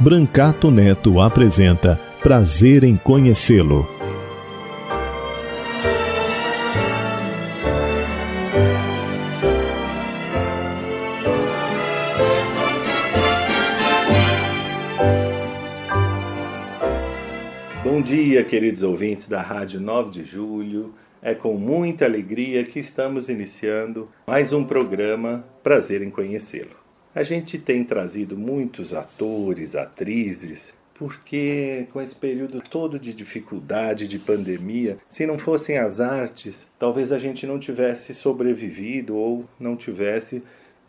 Brancato Neto apresenta Prazer em Conhecê-lo. Bom dia, queridos ouvintes da Rádio 9 de Julho. É com muita alegria que estamos iniciando mais um programa Prazer em Conhecê-lo. A gente tem trazido muitos atores, atrizes, porque com esse período todo de dificuldade, de pandemia, se não fossem as artes, talvez a gente não tivesse sobrevivido ou não tivesse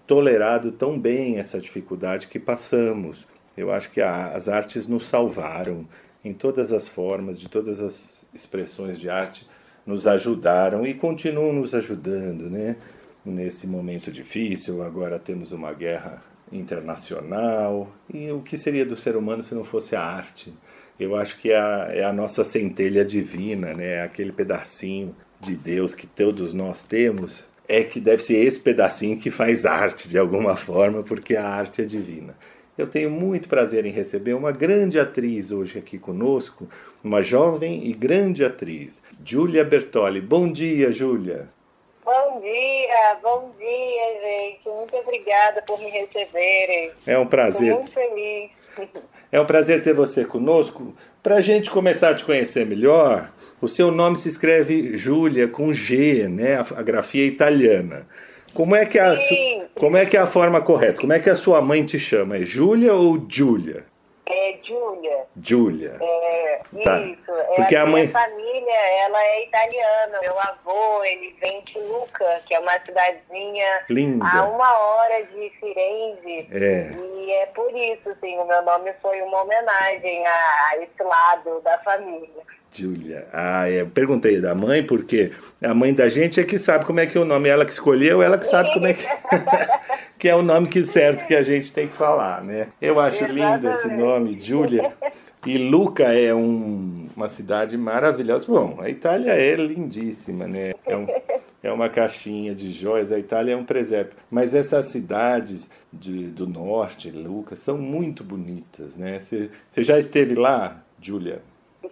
tolerado tão bem essa dificuldade que passamos. Eu acho que a, as artes nos salvaram em todas as formas, de todas as expressões de arte, nos ajudaram e continuam nos ajudando, né? Nesse momento difícil. Agora temos uma guerra internacional. E o que seria do ser humano se não fosse a arte? Eu acho que é a, é a nossa centelha divina, né? aquele pedacinho de Deus que todos nós temos. É que deve ser esse pedacinho que faz arte de alguma forma, porque a arte é divina. Eu tenho muito prazer em receber uma grande atriz hoje aqui conosco, uma jovem e grande atriz, Júlia Bertoli. Bom dia, Júlia. Bom dia, bom dia, gente. Muito obrigada por me receberem. É um prazer. Estou muito feliz. É um prazer ter você conosco. Para a gente começar a te conhecer melhor, o seu nome se escreve Júlia com G, né? A grafia italiana. Como é que é a, Sim. como é que é a forma correta? Como é que a sua mãe te chama? É Júlia ou Júlia? É Júlia. Júlia. É, Tá. Isso. É Porque a a minha mãe- família, ela é italiana. Meu avô, ele vem de Luca, que é uma cidadezinha Linda. a uma hora de Firenze. É. E é por isso, assim, o meu nome foi uma homenagem a, a esse lado da família. Júlia. Ah, é. Perguntei da mãe, porque a mãe da gente é que sabe como é que é o nome. Ela que escolheu, ela que sabe como é que, que é o nome que certo que a gente tem que falar, né? Eu acho lindo esse Exatamente. nome, Júlia. E Luca é um- uma cidade maravilhosa. Bom, a Itália é lindíssima, né? É, um- é uma caixinha de joias. A Itália é um presépio. Mas essas cidades de- do norte, Luca, são muito bonitas, né? Você você já esteve lá, Júlia?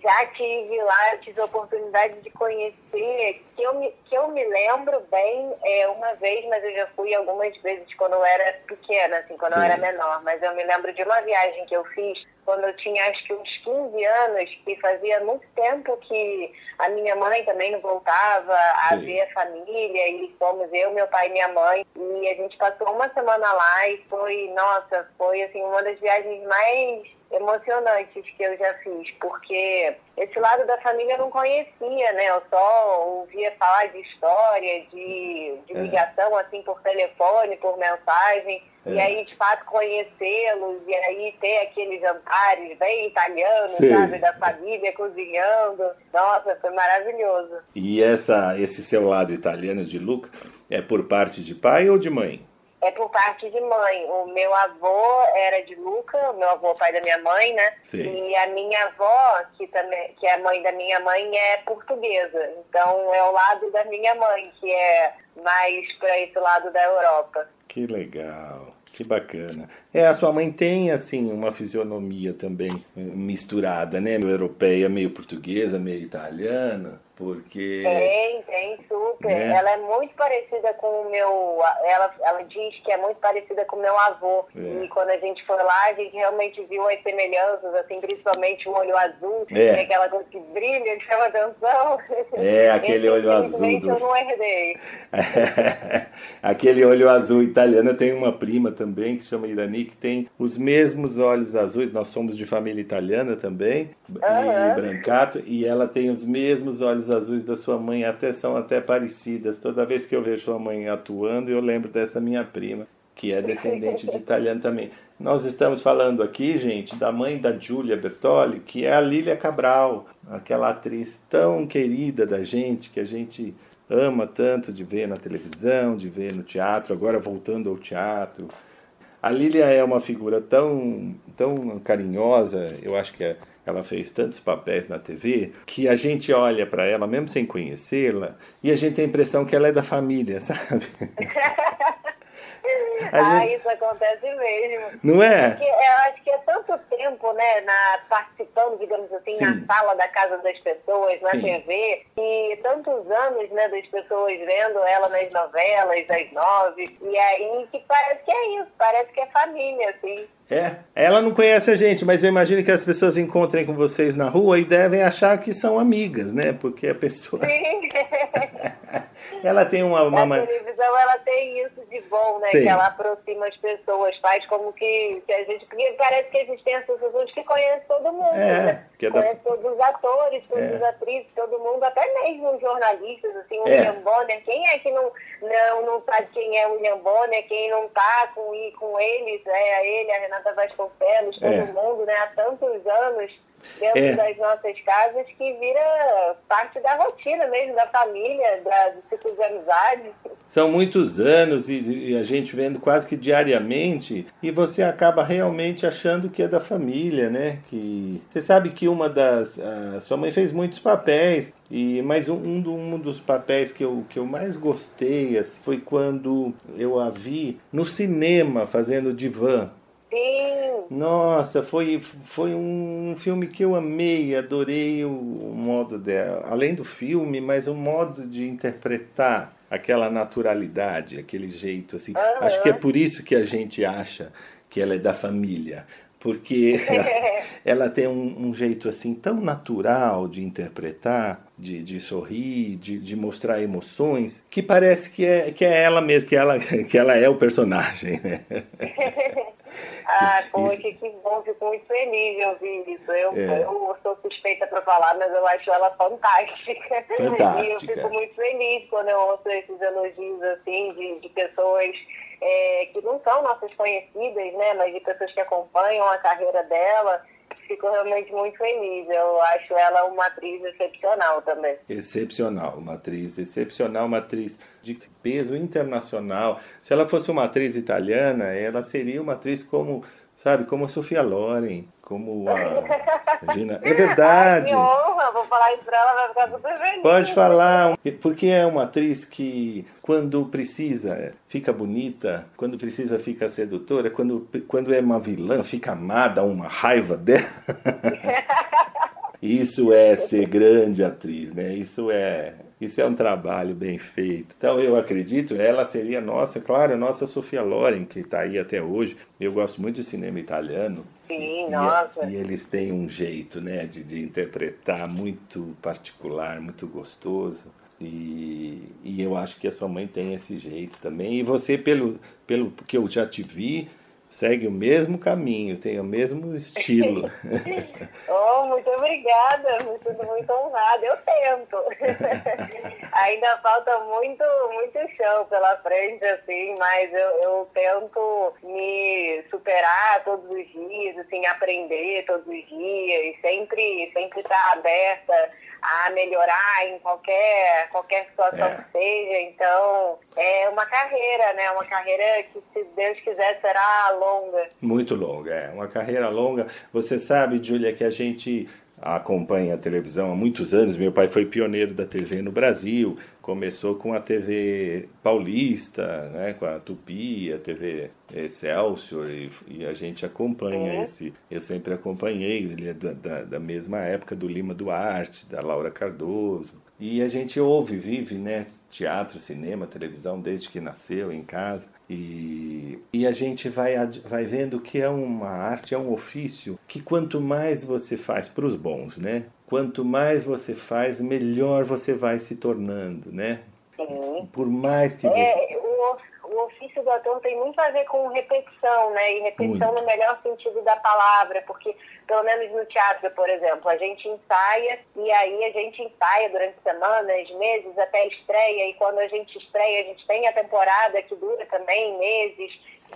Já tive lá, eu tive a oportunidade de conhecer, que eu me, que eu me lembro bem, é, uma vez, mas eu já fui algumas vezes quando eu era pequena, assim, quando eu Sim. era menor. Mas eu me lembro de uma viagem que eu fiz quando eu tinha acho que uns 15 anos, que fazia muito tempo que a minha mãe também não voltava a Sim. ver a família, e fomos eu, meu pai e minha mãe, e a gente passou uma semana lá e foi, nossa, foi assim, uma das viagens mais emocionantes que eu já fiz, porque esse lado da família eu não conhecia, né? Eu só ouvia falar de história, de, de É. ligação assim por telefone, por mensagem, e É. aí de fato conhecê-los, e aí ter aqueles jantares bem italianos, Sim. sabe? Da família cozinhando. Nossa, foi maravilhoso. E essa, esse seu lado italiano de Luca é por parte de pai ou de mãe? É por parte de mãe. O meu avô era de Luca, o meu avô, pai da minha mãe, né? Sim. E a minha avó, que, também, que é a mãe da minha mãe, é portuguesa. Então é o lado da minha mãe, que é mais para esse lado da Europa. Que legal, que bacana. É, a sua mãe tem, assim, uma fisionomia também misturada, né? Meio europeia, meio portuguesa, meio italiana, porque... Tem, tem, super. Né? Ela é muito parecida com o meu. Ela, ela diz que é muito parecida com o meu avô. É. E quando a gente foi lá, a gente realmente viu as semelhanças, assim, principalmente o olho azul, que É. tem aquela coisa que brilha, que chama atenção. É, aquele olho azul do- eu não herdei. Aquele olho azul italiano, eu tenho uma prima também, que se chama Irani, que tem os mesmos olhos azuis. Nós somos de família italiana também, uhum. e brancato, e ela tem os mesmos olhos azuis da sua mãe, até são até parecidas. Toda vez que eu vejo sua mãe atuando, eu lembro dessa minha prima, que é descendente de italiano também. Nós estamos falando aqui, gente, da mãe da Giulia Bertoli, que é a Lília Cabral, aquela atriz tão querida da gente, que a gente ama tanto de ver na televisão, de ver no teatro, agora voltando ao teatro. A Lília é uma figura tão, tão carinhosa, eu acho que ela fez tantos papéis na TV, que a gente olha para ela, mesmo sem conhecê-la, e a gente tem a impressão que ela é da família, sabe? ah, gente... isso acontece mesmo. Não é? Porque eu acho que é tanto tempo, né, na, participando, digamos assim, Sim. na sala da casa das pessoas, na Sim. TV, e tantos anos, né, das pessoas vendo ela nas novelas, das nove, e aí que parece que é isso, parece que é família, assim. É, ela não conhece a gente, mas eu imagino que as pessoas encontrem com vocês na rua e devem achar que são amigas, né? Porque a pessoa. Sim. ela tem uma. uma... A televisão ela tem isso de bom, né? Tem. Que ela aproxima as pessoas, faz como que, que a gente. Porque parece que a gente tem essas pessoas que conhecem todo mundo, é, né? Que é da... Conhece todos os atores, todas é. as atrizes, todo mundo, até mesmo os jornalistas, assim, o é. William Bonner. Quem é que não, não, não sabe quem é o William Bonner? Quem não tá com, com eles, é ele, a Renata Renata Vasconcelos, todo é. mundo, né, há tantos anos dentro é. das nossas casas que vira parte da rotina mesmo, da família, da, do ciclo de amizade. São muitos anos e, e, a gente vendo quase que diariamente e você acaba realmente achando que é da família, né? Que você sabe que uma das sua mãe fez muitos papéis e mas um, um, um dos papéis que eu, que eu mais gostei assim, foi quando eu a vi no cinema fazendo divã Sim. Nossa, foi, foi um filme que eu amei, adorei o modo dela. Além do filme, mas o modo de interpretar aquela naturalidade, aquele jeito assim. Uhum. Acho que é por isso que a gente acha que ela é da família. Porque ela, ela tem um, um, jeito assim tão natural de interpretar, de, de sorrir, de, de mostrar emoções, que parece que é, que é ela mesma, que ela, que ela é o personagem. Ah, poxa, que bom, fico muito feliz de ouvir isso. Eu, é. eu sou suspeita para falar, mas eu acho ela fantástica. Fantástica. E eu fico muito feliz quando eu ouço esses elogios assim de, de pessoas é, que não são nossas conhecidas, né? Mas de pessoas que acompanham a carreira dela fico realmente muito feliz. Eu acho ela uma atriz excepcional também. Excepcional, uma atriz excepcional, uma atriz de peso internacional. Se ela fosse uma atriz italiana, ela seria uma atriz como sabe? Como a Sofia Loren, como a Regina. É verdade. Ai, que honra, vou falar isso pra ela, vai ficar super feliz. Pode falar, porque é uma atriz que, quando precisa, fica bonita, quando precisa, fica sedutora, quando, quando é uma vilã, fica amada, uma raiva dela. Isso é ser grande atriz, né? Isso é isso é um trabalho bem feito. Então eu acredito, ela seria nossa, claro, a nossa Sofia Loren, que está aí até hoje. Eu gosto muito de cinema italiano. Sim, e, nossa. E eles têm um jeito, né, de, de interpretar muito particular, muito gostoso. E, e eu acho que a sua mãe tem esse jeito também. E você, pelo, pelo que eu já te vi, segue o mesmo caminho, tem o mesmo estilo. oh, muito obrigada, muito, muito honrada. Eu tento. Ainda falta muito, muito chão pela frente, assim, mas eu, eu tento me superar todos os dias, assim, aprender todos os dias, sempre, sempre estar aberta a melhorar em qualquer, qualquer situação é. que seja. Então, é uma carreira, né? Uma carreira que, se Deus quiser, será longa. Muito longa, é. Uma carreira longa. Você sabe, Júlia, que a gente acompanha a televisão há muitos anos. Meu pai foi pioneiro da TV no Brasil. Começou com a TV paulista, né, com a Tupi, a TV Excelsior, e, e a gente acompanha uhum. esse. Eu sempre acompanhei, ele é da, da, da mesma época do Lima Duarte, da Laura Cardoso. E a gente ouve, vive, né? Teatro, cinema, televisão, desde que nasceu em casa. E, e a gente vai, vai vendo que é uma arte, é um ofício que quanto mais você faz para os bons, né? Quanto mais você faz, melhor você vai se tornando, né? Sim. Por mais que é, você... O, ofício do ator tem muito a ver com repetição, né? E repetição muito. no melhor sentido da palavra, porque, pelo menos no teatro, por exemplo, a gente ensaia e aí a gente ensaia durante semanas, meses, até estreia, e quando a gente estreia, a gente tem a temporada que dura também meses,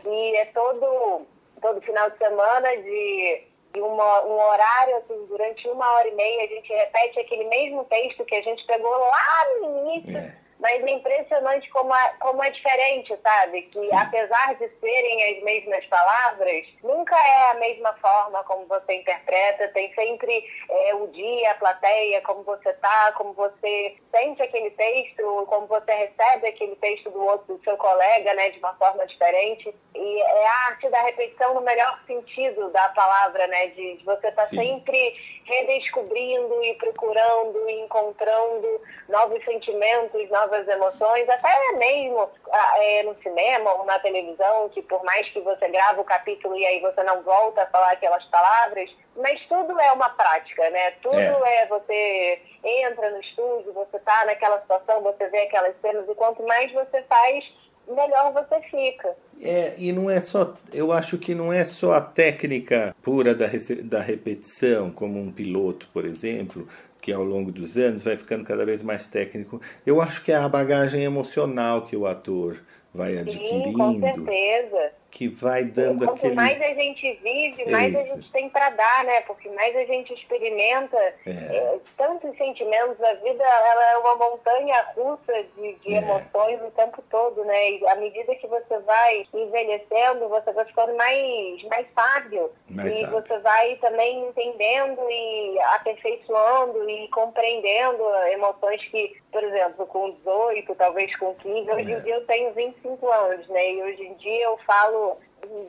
e é todo, todo final de semana de de uma, um horário, assim, durante uma hora e meia, a gente repete aquele mesmo texto que a gente pegou lá no início. É mas é impressionante como é, como é diferente, sabe? Que Sim. apesar de serem as mesmas palavras, nunca é a mesma forma como você interpreta, tem sempre é, o dia, a plateia, como você tá, como você sente aquele texto, como você recebe aquele texto do outro, do seu colega, né, de uma forma diferente. E é a arte da repetição no melhor sentido da palavra, né, de, de você estar tá sempre redescobrindo e procurando e encontrando novos sentimentos, novas emoções, até mesmo ah, é, no cinema ou na televisão, que por mais que você grave o capítulo e aí você não volta a falar aquelas palavras, mas tudo é uma prática, né? Tudo é, é você entra no estúdio, você tá naquela situação, você vê aquelas cenas e quanto mais você faz, melhor você fica. É, e não é só, eu acho que não é só a técnica pura da, da repetição, como um piloto, por exemplo, que ao longo dos anos vai ficando cada vez mais técnico. Eu acho que é a bagagem emocional que o ator vai adquirindo. Sim, com certeza que vai dando Quanto aquele... mais a gente vive, mais Isso. a gente tem para dar, né? Porque mais a gente experimenta é. É, tantos sentimentos. A vida ela é uma montanha russa de, de é. emoções o tempo todo, né? E à medida que você vai envelhecendo, você vai ficando mais, mais sábio. Mais e sábio. você vai também entendendo e aperfeiçoando e compreendendo emoções que, por exemplo, com 18, talvez com 15, hoje em é. dia eu tenho 25 anos, né? E hoje em dia eu falo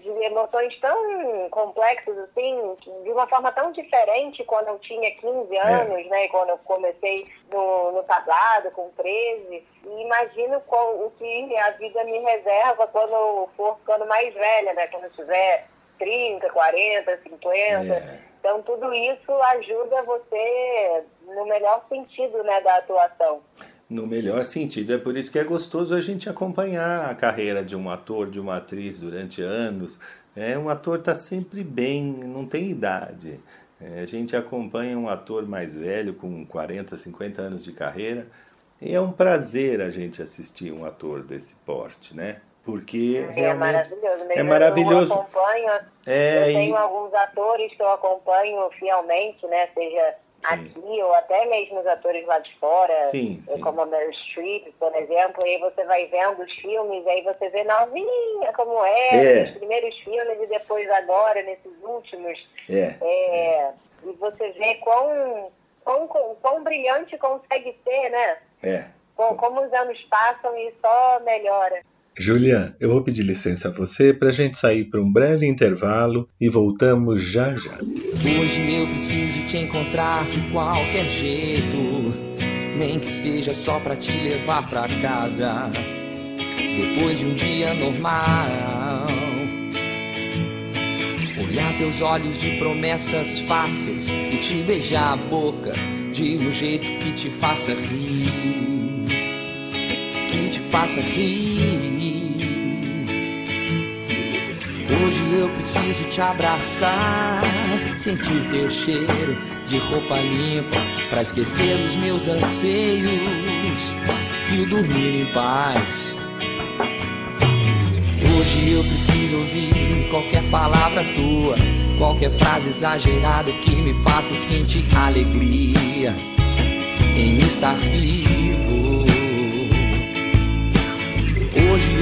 de emoções tão complexas, assim, de uma forma tão diferente quando eu tinha 15 é. anos, é. né? Quando eu comecei no, no tablado, com 13. E imagino qual, o que a vida me reserva quando eu for ficando mais velha, né? Quando eu tiver 30, 40, 50. É. Então, tudo isso ajuda você no melhor sentido, né, da atuação no melhor sentido. É por isso que é gostoso a gente acompanhar a carreira de um ator, de uma atriz durante anos. É, um ator está sempre bem, não tem idade. É, a gente acompanha um ator mais velho, com 40, 50 anos de carreira, e é um prazer a gente assistir um ator desse porte, né? Porque é maravilhoso. É maravilhoso. Eu acompanho, é, eu tenho e... alguns atores que eu acompanho fielmente, né? Seja aqui, ou até mesmo os atores lá de fora, sim, sim. como a Meryl Streep, por exemplo, e aí você vai vendo os filmes, e aí você vê novinha como é, é. os primeiros filmes e depois agora, nesses últimos. É. é e você vê quão, quão, quão brilhante consegue ser, né? É. Como, como os anos passam e só melhora. Julia, eu vou pedir licença a você para a gente sair para um breve intervalo e voltamos já já. Hoje eu preciso te encontrar de qualquer jeito, nem que seja só para te levar para casa. Depois de um dia normal, olhar teus olhos de promessas fáceis e te beijar a boca de um jeito que te faça rir, que te faça rir. Hoje eu preciso te abraçar, sentir teu cheiro de roupa limpa, pra esquecer os meus anseios e dormir em paz. Hoje eu preciso ouvir qualquer palavra tua, qualquer frase exagerada que me faça sentir alegria em estar vivo.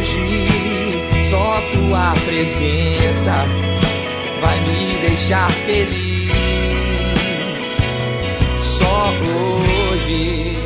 hoje só tua presença vai me deixar feliz. Só hoje.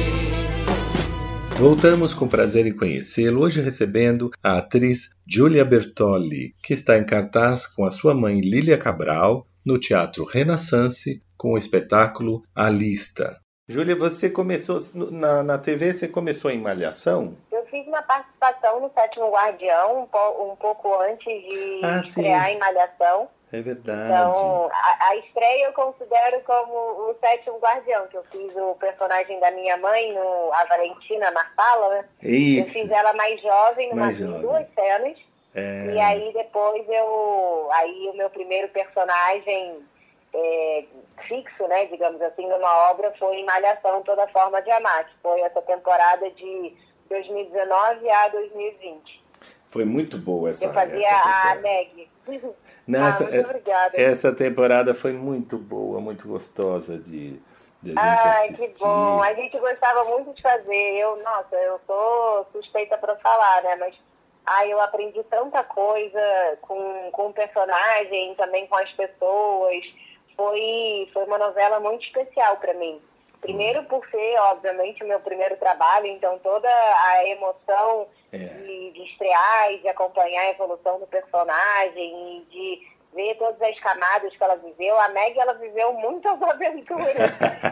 Voltamos com prazer em conhecê-lo, hoje recebendo a atriz Giulia Bertoli, que está em cartaz com a sua mãe Lília Cabral no Teatro Renaissance com o espetáculo A Lista. Júlia, você começou na, na TV, você começou em Malhação? Eu fiz uma participação no Sétimo Guardião, um, po, um pouco antes de ah, estrear sim. em Malhação. É verdade. Então, a, a, estreia eu considero como o sétimo guardião, que eu fiz o personagem da minha mãe, no, a Valentina Marfala, né? Isso. Eu fiz ela mais jovem, numa, mais jovem. duas cenas. É... E aí depois eu. Aí o meu primeiro personagem é, fixo, né, digamos assim, numa obra foi em Malhação Toda Forma de Amar, que foi essa temporada de 2019 a 2020. Foi muito boa essa Eu fazia essa a Meg. Nessa, ah, muito obrigada. Essa temporada foi muito boa, muito gostosa de, de a gente Ai, assistir. que bom. A gente gostava muito de fazer. Eu, nossa, eu sou suspeita para falar, né? Mas ai, eu aprendi tanta coisa com, com o personagem, também com as pessoas. Foi, foi uma novela muito especial para mim. Primeiro por ser, obviamente, o meu primeiro trabalho, então toda a emoção é. de, de estrear e de acompanhar a evolução do personagem e de ver todas as camadas que ela viveu. A Meg, ela viveu muitas aventuras.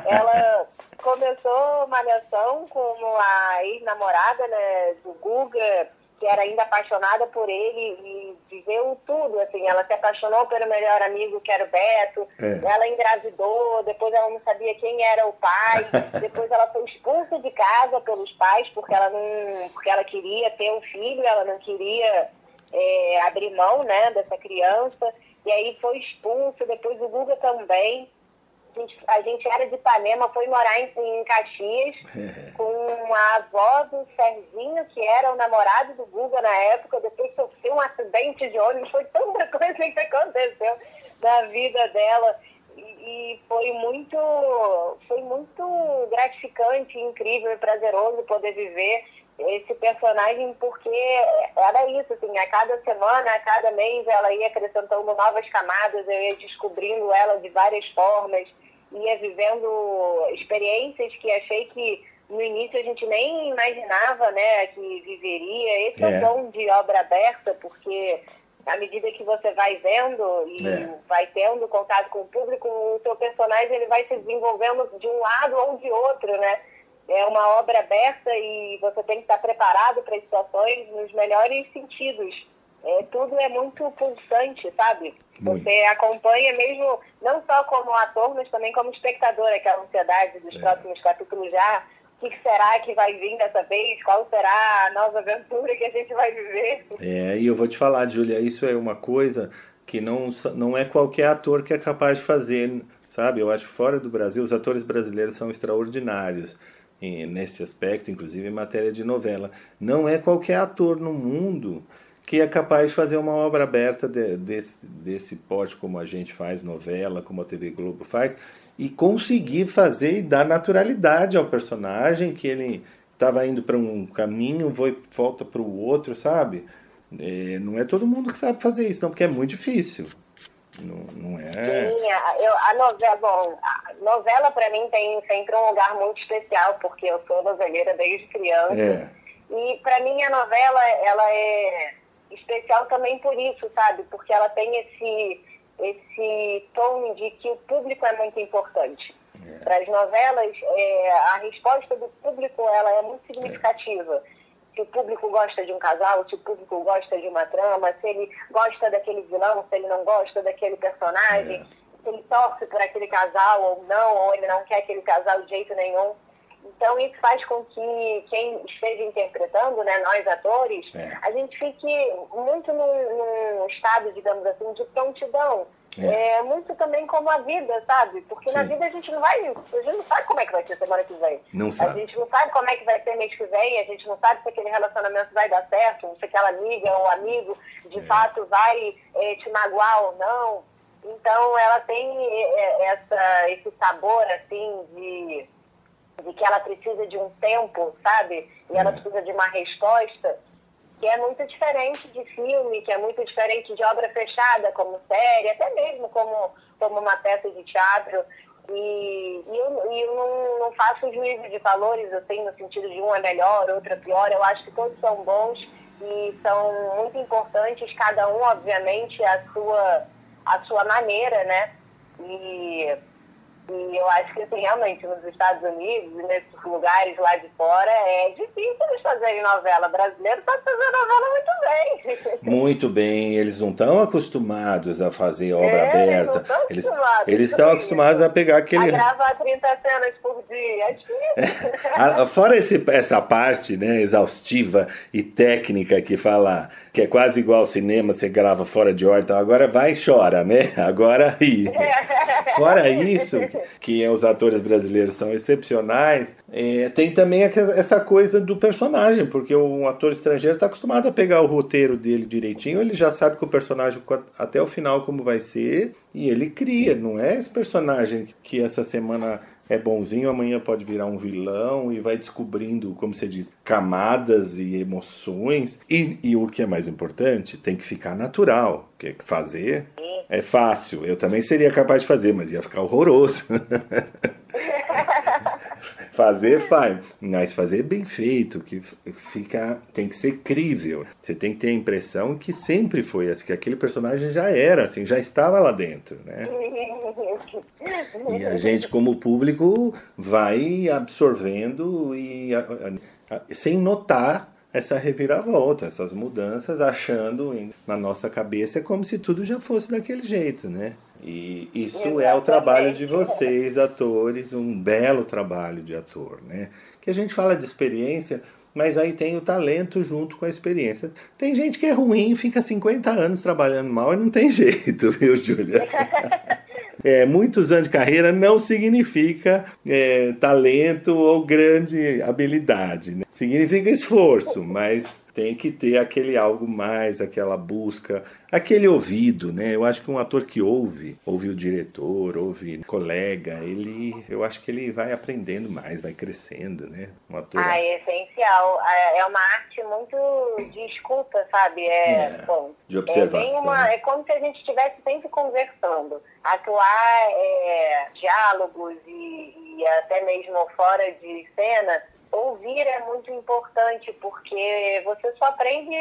ela começou Malhação como a ex-namorada né, do Guga, que era ainda apaixonada por ele e viveu tudo, assim, ela se apaixonou pelo melhor amigo que era o Beto, é. ela engravidou, depois ela não sabia quem era o pai, depois ela foi expulsa de casa pelos pais porque ela não, porque ela queria ter um filho, ela não queria é, abrir mão, né, dessa criança, e aí foi expulsa, depois o Guga também, a gente, era de Ipanema, foi morar em, em Caxias com a avó do Serginho, que era o namorado do Guga na época. Depois sofreu um acidente de ônibus. Foi tanta coisa que aconteceu na vida dela. E, e foi muito, foi muito gratificante, incrível e prazeroso poder viver esse personagem porque era isso, assim, a cada semana, a cada mês ela ia acrescentando novas camadas, eu ia descobrindo ela de várias formas ia vivendo experiências que achei que no início a gente nem imaginava né, que viveria. Esse é, é o dom de obra aberta, porque à medida que você vai vendo e é. vai tendo contato com o público, o seu personagem ele vai se desenvolvendo de um lado ou de outro, né? É uma obra aberta e você tem que estar preparado para as situações nos melhores sentidos é, tudo é muito pulsante, sabe? Muito. Você acompanha mesmo, não só como ator, mas também como espectador, aquela ansiedade dos é. próximos capítulos já. O que será que vai vir dessa vez? Qual será a nova aventura que a gente vai viver? É, e eu vou te falar, Julia, isso é uma coisa que não, não é qualquer ator que é capaz de fazer, sabe? Eu acho que fora do Brasil, os atores brasileiros são extraordinários nesse aspecto, inclusive em matéria de novela. Não é qualquer ator no mundo que é capaz de fazer uma obra aberta de, desse, desse porte, como a gente faz novela, como a TV Globo faz, e conseguir fazer e dar naturalidade ao personagem, que ele estava indo para um caminho, volta para o outro, sabe? É, não é todo mundo que sabe fazer isso, não, porque é muito difícil. Não, não é. Sim, eu, a novela, bom, a novela para mim tem sempre um lugar muito especial, porque eu sou noveleira desde criança. É. E para mim a novela, ela é especial também por isso, sabe? Porque ela tem esse, esse tom de que o público é muito importante. É. Para as novelas, é, a resposta do público ela é muito significativa. Se o público gosta de um casal, se o público gosta de uma trama, se ele gosta daquele vilão, se ele não gosta daquele personagem, é. se ele torce por aquele casal ou não, ou ele não quer aquele casal de jeito nenhum. Então, isso faz com que quem esteja interpretando, né, nós atores, é. a gente fique muito num, num, estado, digamos assim, de prontidão. É. é. muito também como a vida, sabe? Porque Sim. na vida a gente não vai, a gente não sabe como é que vai ser semana que vem. Não sabe. A gente não sabe como é que vai ser mês que vem, a gente não sabe se aquele relacionamento vai dar certo, se aquela amiga ou amigo de é. fato vai é, te magoar ou não. Então ela tem é, essa, esse sabor assim de de que ela precisa de um tempo, sabe? E ela é. precisa de uma resposta, que é muito diferente de filme, que é muito diferente de obra fechada, como série, até mesmo como, como uma peça de teatro. E, e eu, e eu não, não faço juízo de valores, assim, no sentido de um é melhor, outro é pior. Eu acho que todos são bons e são muito importantes, cada um, obviamente, a sua, a sua maneira, né? E e eu acho que, assim, realmente, nos Estados Unidos e nesses lugares lá de fora, é difícil eles fazerem novela. brasileira está fazendo novela muito bem. Muito bem. Eles não estão acostumados a fazer obra é, aberta. Eles eles estão acostumados a pegar aquele... A gravar 30 cenas por dia. É difícil. É. Fora esse, essa parte né, exaustiva e técnica que fala que é quase igual ao cinema, você grava fora de ordem, então agora vai e chora, né? Agora ri. Fora isso, que os atores brasileiros são excepcionais, é, tem também essa coisa do personagem, porque um ator estrangeiro está acostumado a pegar o roteiro dele direitinho, ele já sabe que o personagem até o final como vai ser, e ele cria, não é esse personagem que essa semana é bonzinho, amanhã pode virar um vilão e vai descobrindo, como você diz, camadas e emoções. E, e o que é mais importante, tem que ficar natural. Porque fazer é fácil. Eu também seria capaz de fazer, mas ia ficar horroroso. fazer faz, mas fazer bem feito, que fica, tem que ser crível. Você tem que ter a impressão que sempre foi assim, que aquele personagem já era assim, já estava lá dentro, né? E a gente como público vai absorvendo e sem notar essa reviravolta, essas mudanças, achando na nossa cabeça é como se tudo já fosse daquele jeito, né? E isso Exatamente. é o trabalho de vocês, atores, um belo trabalho de ator, né? Que a gente fala de experiência, mas aí tem o talento junto com a experiência. Tem gente que é ruim, fica 50 anos trabalhando mal e não tem jeito, viu, Júlia? É, muitos anos de carreira não significa é, talento ou grande habilidade. Né? Significa esforço, mas tem que ter aquele algo mais, aquela busca, aquele ouvido, né? Eu acho que um ator que ouve, ouve o diretor, ouve o colega, ele, eu acho que ele vai aprendendo mais, vai crescendo, né? Um ator. Ah, é essencial. É, é uma arte muito de escuta, sabe? É, é bom, de observação. É, uma, é como se a gente estivesse sempre conversando. Atuar é, diálogos e, e até mesmo fora de cena ouvir é muito importante, porque você só aprende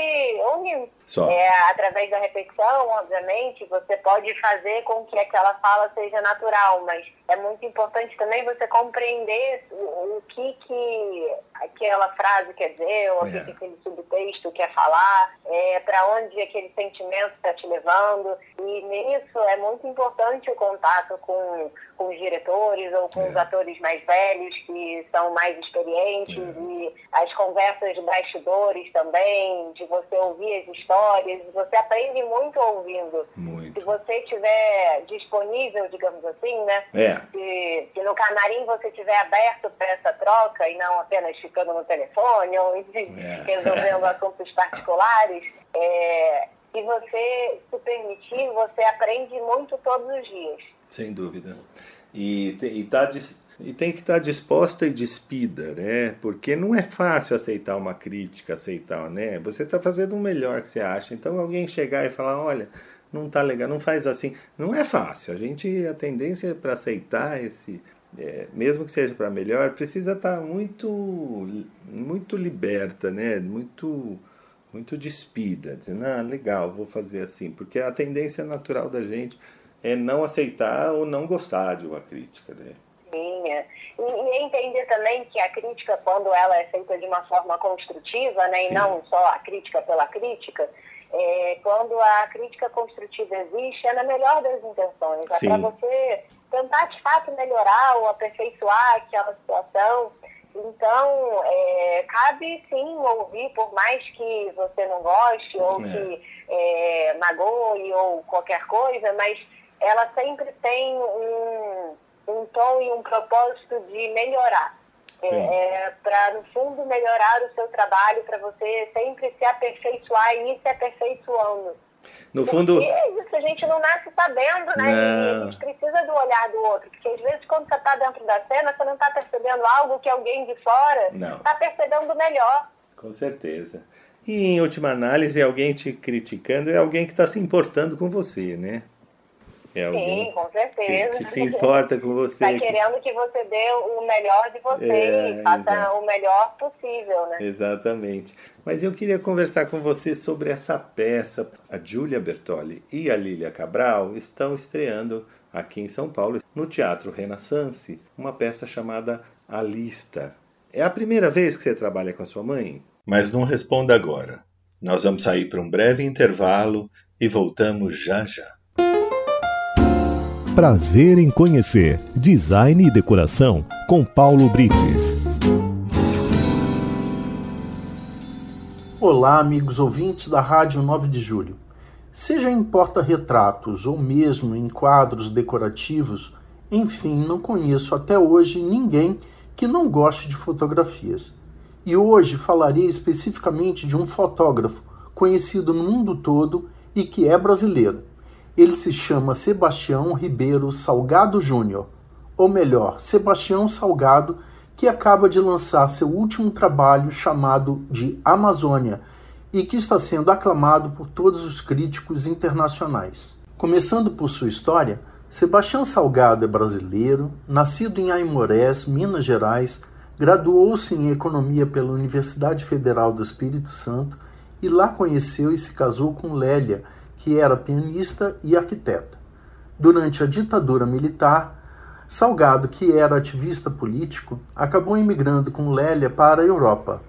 ouvindo. Só. É, através da repetição, obviamente, você pode fazer com que aquela fala seja natural, mas é muito importante também você compreender o, o que, que aquela frase quer dizer, ou o é. que, aquele subtexto quer falar, é, para onde aquele sentimento está te levando. E nisso é muito importante o contato com, com os diretores ou com é. os atores mais velhos, que são mais experientes, é. e as conversas de bastidores também, de você ouvir as histórias você aprende muito ouvindo. Muito. Se você estiver disponível, digamos assim, né? É. Se, se no camarim você estiver aberto para essa troca e não apenas ficando no telefone ou enfim, é. resolvendo assuntos particulares, é, se você se permitir, você aprende muito todos os dias. Sem dúvida. E está e tem que estar disposta e despida, né? Porque não é fácil aceitar uma crítica, aceitar, né? Você está fazendo o melhor que você acha. Então alguém chegar e falar, olha, não tá legal, não faz assim. Não é fácil. A gente, a tendência é para aceitar esse, é, mesmo que seja para melhor, precisa estar tá muito, muito liberta, né? Muito, muito despida, dizendo, ah, legal, vou fazer assim, porque a tendência natural da gente é não aceitar ou não gostar de uma crítica, né? E, e, entender também que a crítica, quando ela é feita de uma forma construtiva, né, e não só a crítica pela crítica, é, quando a crítica construtiva existe, é na melhor das intenções. É para você tentar, de fato, melhorar ou aperfeiçoar aquela situação. Então, é, cabe sim ouvir, por mais que você não goste ou é. que é, magoe ou qualquer coisa, mas ela sempre tem um um tom e um propósito de melhorar. É, é para, no fundo, melhorar o seu trabalho, para você sempre se aperfeiçoar e ir se aperfeiçoando. No fundo. Porque isso a gente não nasce sabendo, né? Não. a gente precisa do olhar do outro. Porque às vezes, quando você está dentro da cena, você não está percebendo algo que alguém de fora está percebendo melhor. Com certeza. E em última análise, alguém te criticando é alguém que está se importando com você, né? É alguém Sim, com certeza. Que, que, se importa com você. Está querendo que você dê o melhor de você é, e faça exatamente. o melhor possível, né? Exatamente. Mas eu queria conversar com você sobre essa peça. A Giulia Bertoli e a Lília Cabral estão estreando aqui em São Paulo, no Teatro Renaissance, uma peça chamada A Lista. É a primeira vez que você trabalha com a sua mãe? Mas não responda agora. Nós vamos sair para um breve intervalo e voltamos já já. Prazer em conhecer Design e Decoração com Paulo Brites. Olá, amigos ouvintes da Rádio 9 de Julho. Seja em porta-retratos ou mesmo em quadros decorativos, enfim, não conheço até hoje ninguém que não goste de fotografias. E hoje falarei especificamente de um fotógrafo conhecido no mundo todo e que é brasileiro. Ele se chama Sebastião Ribeiro Salgado Júnior, ou melhor, Sebastião Salgado, que acaba de lançar seu último trabalho chamado de Amazônia e que está sendo aclamado por todos os críticos internacionais. Começando por sua história, Sebastião Salgado é brasileiro, nascido em Aimorés, Minas Gerais, graduou-se em Economia pela Universidade Federal do Espírito Santo e lá conheceu e se casou com Lélia, que era pianista e arquiteta. Durante a ditadura militar, Salgado, que era ativista político, acabou emigrando com Lélia para a Europa.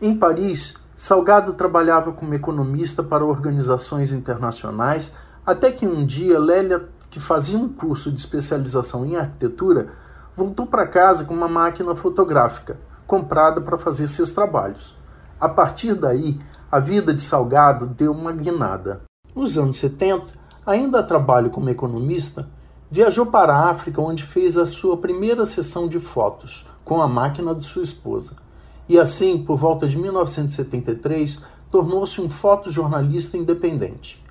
Em Paris, Salgado trabalhava como economista para organizações internacionais, até que um dia Lélia, que fazia um curso de especialização em arquitetura, voltou para casa com uma máquina fotográfica, comprada para fazer seus trabalhos. A partir daí, a vida de Salgado deu uma guinada. Nos anos 70, ainda a trabalho como economista, viajou para a África, onde fez a sua primeira sessão de fotos com a máquina de sua esposa. E assim, por volta de 1973, tornou-se um fotojornalista independente.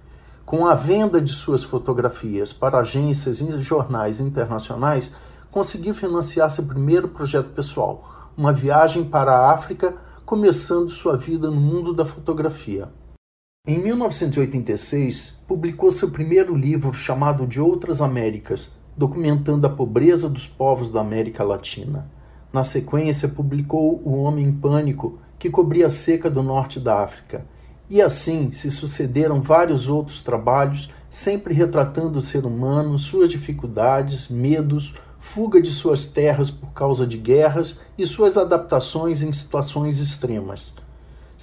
Com a venda de suas fotografias para agências e jornais internacionais, conseguiu financiar seu primeiro projeto pessoal, uma viagem para a África, começando sua vida no mundo da fotografia. Em 1986, publicou seu primeiro livro chamado De Outras Américas, documentando a pobreza dos povos da América Latina. Na sequência, publicou O Homem em Pânico, que cobria a seca do norte da África. E assim se sucederam vários outros trabalhos, sempre retratando o ser humano, suas dificuldades, medos, fuga de suas terras por causa de guerras e suas adaptações em situações extremas.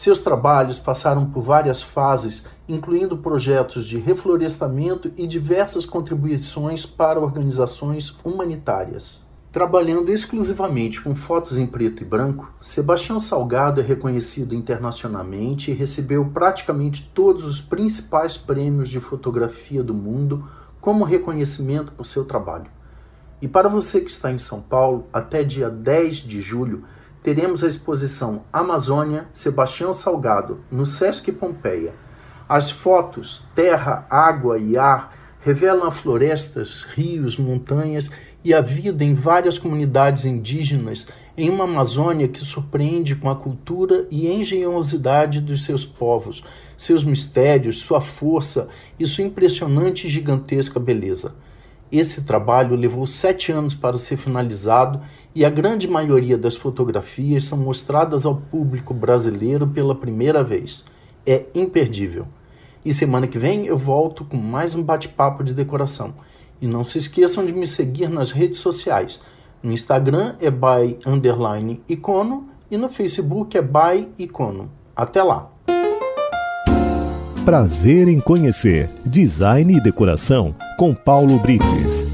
Seus trabalhos passaram por várias fases, incluindo projetos de reflorestamento e diversas contribuições para organizações humanitárias. Trabalhando exclusivamente com fotos em preto e branco, Sebastião Salgado é reconhecido internacionalmente e recebeu praticamente todos os principais prêmios de fotografia do mundo como reconhecimento por seu trabalho. E para você que está em São Paulo, até dia 10 de julho, teremos a exposição Amazônia Sebastião Salgado, no Sesc Pompeia. As fotos Terra, Água e Ar revelam florestas, rios, montanhas e a vida em várias comunidades indígenas em uma Amazônia que surpreende com a cultura e engenhosidade dos seus povos, seus mistérios, sua força e sua impressionante e gigantesca beleza. Esse trabalho levou sete anos para ser finalizado e a grande maioria das fotografias são mostradas ao público brasileiro pela primeira vez. É imperdível. E semana que vem eu volto com mais um bate-papo de decoração. E não se esqueçam de me seguir nas redes sociais. No Instagram é by underline icono e no Facebook é by icono. Até lá! Prazer em conhecer Design e Decoração com Paulo Brites.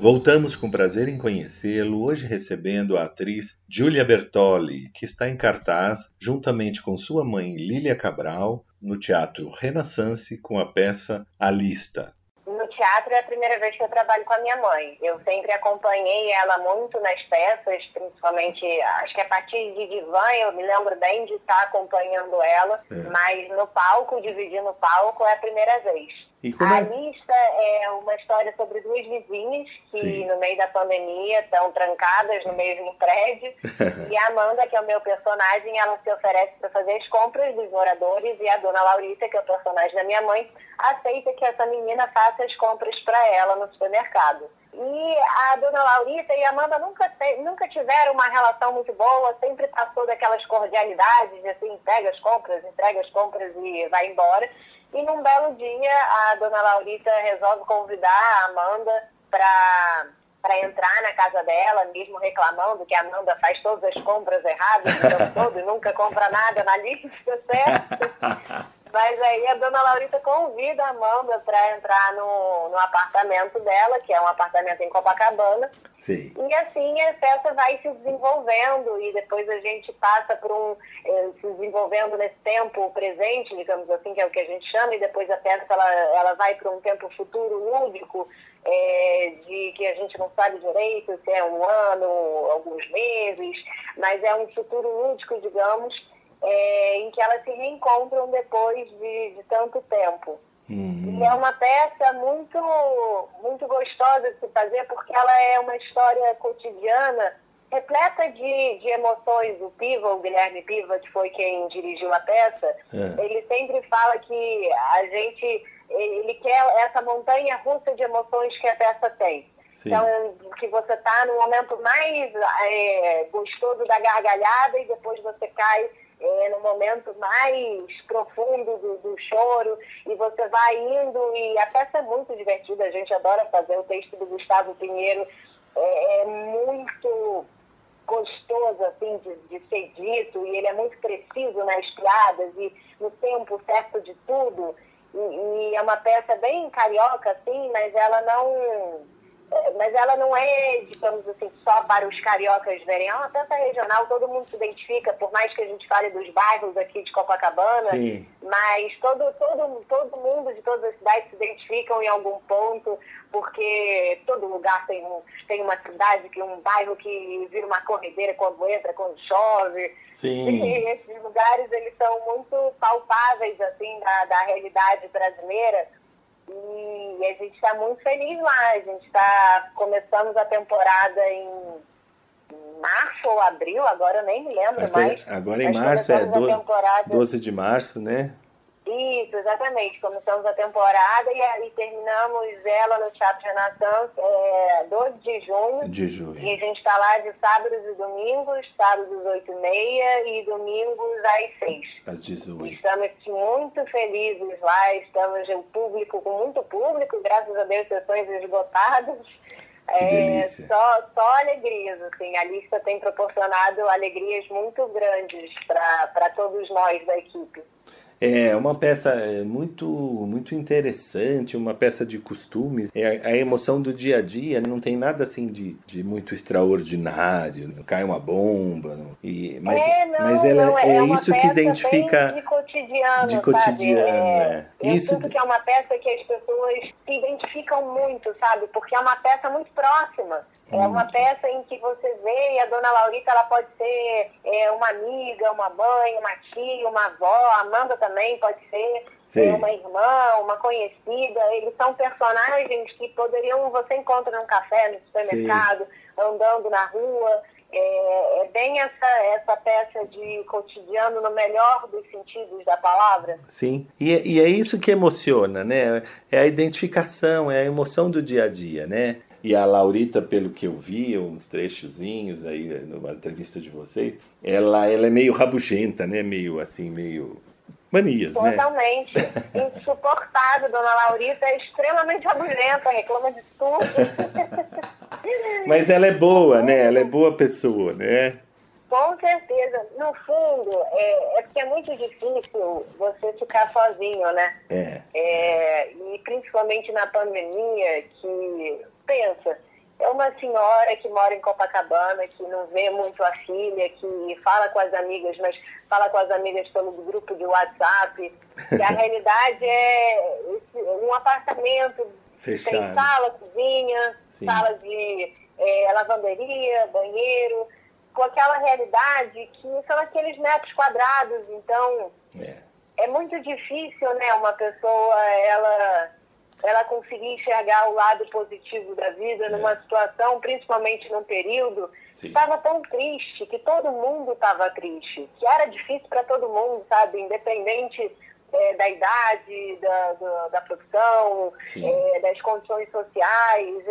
Voltamos com prazer em conhecê-lo, hoje recebendo a atriz Giulia Bertoli, que está em cartaz juntamente com sua mãe Lília Cabral no Teatro Renaissance com a peça A Lista. No teatro é a primeira vez que eu trabalho com a minha mãe. Eu sempre acompanhei ela muito nas peças, principalmente, acho que a partir de Divã eu me lembro bem de estar acompanhando ela, é. mas no palco, dividindo o palco, é a primeira vez. E como a é? lista é uma história sobre duas vizinhas que, Sim. no meio da pandemia, estão trancadas no mesmo prédio. e a Amanda, que é o meu personagem, ela se oferece para fazer as compras dos moradores. E a dona Laurita, que é o personagem da minha mãe, aceita que essa menina faça as compras para ela no supermercado. E a dona Laurita e a Amanda nunca, nunca tiveram uma relação muito boa, sempre passou daquelas cordialidades, de assim, pega as compras, entrega as compras e vai embora. E num belo dia, a dona Laurita resolve convidar a Amanda para para entrar na casa dela, mesmo reclamando que a Amanda faz todas as compras erradas o tempo todo e nunca compra nada na lista certa. Mas aí a dona Laurita convida a Amanda para entrar no, no apartamento dela, que é um apartamento em Copacabana. Sim. E assim a festa vai se desenvolvendo e depois a gente passa por um eh, se desenvolvendo nesse tempo presente, digamos assim, que é o que a gente chama, e depois a festa ela, ela vai para um tempo futuro lúdico, eh, de que a gente não sabe direito se é um ano, alguns meses, mas é um futuro lúdico, digamos, eh, em que elas se reencontram depois de, de tanto tempo. Uhum. E é uma peça muito, muito gostosa de se fazer, porque ela é uma história cotidiana, repleta de, de emoções. O Piva, o Guilherme Piva, que foi quem dirigiu a peça, É. ele sempre fala que a gente, ele quer essa montanha russa de emoções que a peça tem. Sim. Então, que você está no momento mais é, gostoso da gargalhada e depois você cai é, no momento mais profundo do, do choro e você vai indo e a peça é muito divertida, a gente adora fazer o texto do Gustavo Pinheiro, é, é muito gostoso assim de, de ser dito e ele é muito preciso nas piadas e no tempo certo de tudo. E, e é uma peça bem carioca assim, mas ela não mas ela não é, digamos assim, só para os cariocas verem. É uma peça regional, todo mundo se identifica, por mais que a gente fale dos bairros aqui de Copacabana, Sim. mas todo, todo, todo mundo de todas as cidades se identificam em algum ponto, porque todo lugar tem, um, tem uma cidade, que um bairro que vira uma corredeira quando entra, quando chove. Sim. E esses lugares, eles são muito palpáveis, assim, da, da realidade brasileira. E a gente está muito feliz lá. A gente está começamos a temporada em março ou abril, agora eu nem me lembro mais. agora em março é do- temporada- 12 de março, né? Isso, exatamente. Começamos a temporada e aí terminamos ela no Teatro Renaissance é, 12 de junho. De E a junho. gente está lá de sábados e domingos, sábados 8 e meia e domingos às 6. Às 18. Estamos muito felizes lá, estamos o público com muito público, graças a Deus sessões esgotadas. Delícia. Só, só alegrias, assim, a lista tem proporcionado alegrias muito grandes para todos nós da equipe. É uma peça é, muito muito interessante, uma peça de costumes. É a, emoção do dia a dia, não tem nada assim de, de muito extraordinário. Não cai uma bomba. não- e, mas, é, não, mas ela não, é, uma isso que identifica. de cotidiano, de cotidiano, é. Eu Isso que é uma peça que as pessoas se identificam muito, sabe? Porque é uma peça muito próxima. É uma peça em que você vê e a dona Laurita ela pode ser é, uma amiga, uma mãe, uma tia, uma avó, a Amanda também pode ser Sim. é, uma irmã, uma conhecida. Eles são personagens que poderiam, você encontra num café, no supermercado, andando na rua. É, é bem essa, essa peça de cotidiano no melhor dos sentidos da palavra. Sim, e, é- e é isso que emociona, né? É a identificação, é a emoção do dia a dia, né? E a Laurita, pelo que eu vi, uns trechozinhos aí numa entrevista de vocês, ela, ela é meio rabugenta, né? Meio assim, meio manias, né? Totalmente insuportável. Dona Laurita é extremamente rabugenta, reclama de tudo. Mas ela é boa, né? Ela é boa pessoa, né? Com certeza. No fundo, é, é porque é muito difícil você ficar sozinho, né? É. É, e principalmente na pandemia, que pensa, é uma senhora que mora em Copacabana, que não vê muito a filha, que fala com as amigas, mas fala com as amigas pelo grupo de WhatsApp. E a realidade é um apartamento Fechado. tem sala, cozinha, Sim. sala de é, lavanderia, banheiro, com aquela realidade que são aqueles metros quadrados, então É. é muito difícil, né, uma pessoa ela ela conseguir enxergar o lado positivo da vida numa situação, principalmente num período que estava tão triste, que todo mundo estava triste, que era difícil para todo mundo, sabe? Independente é, da idade, da, da, da profissão, é, das condições sociais,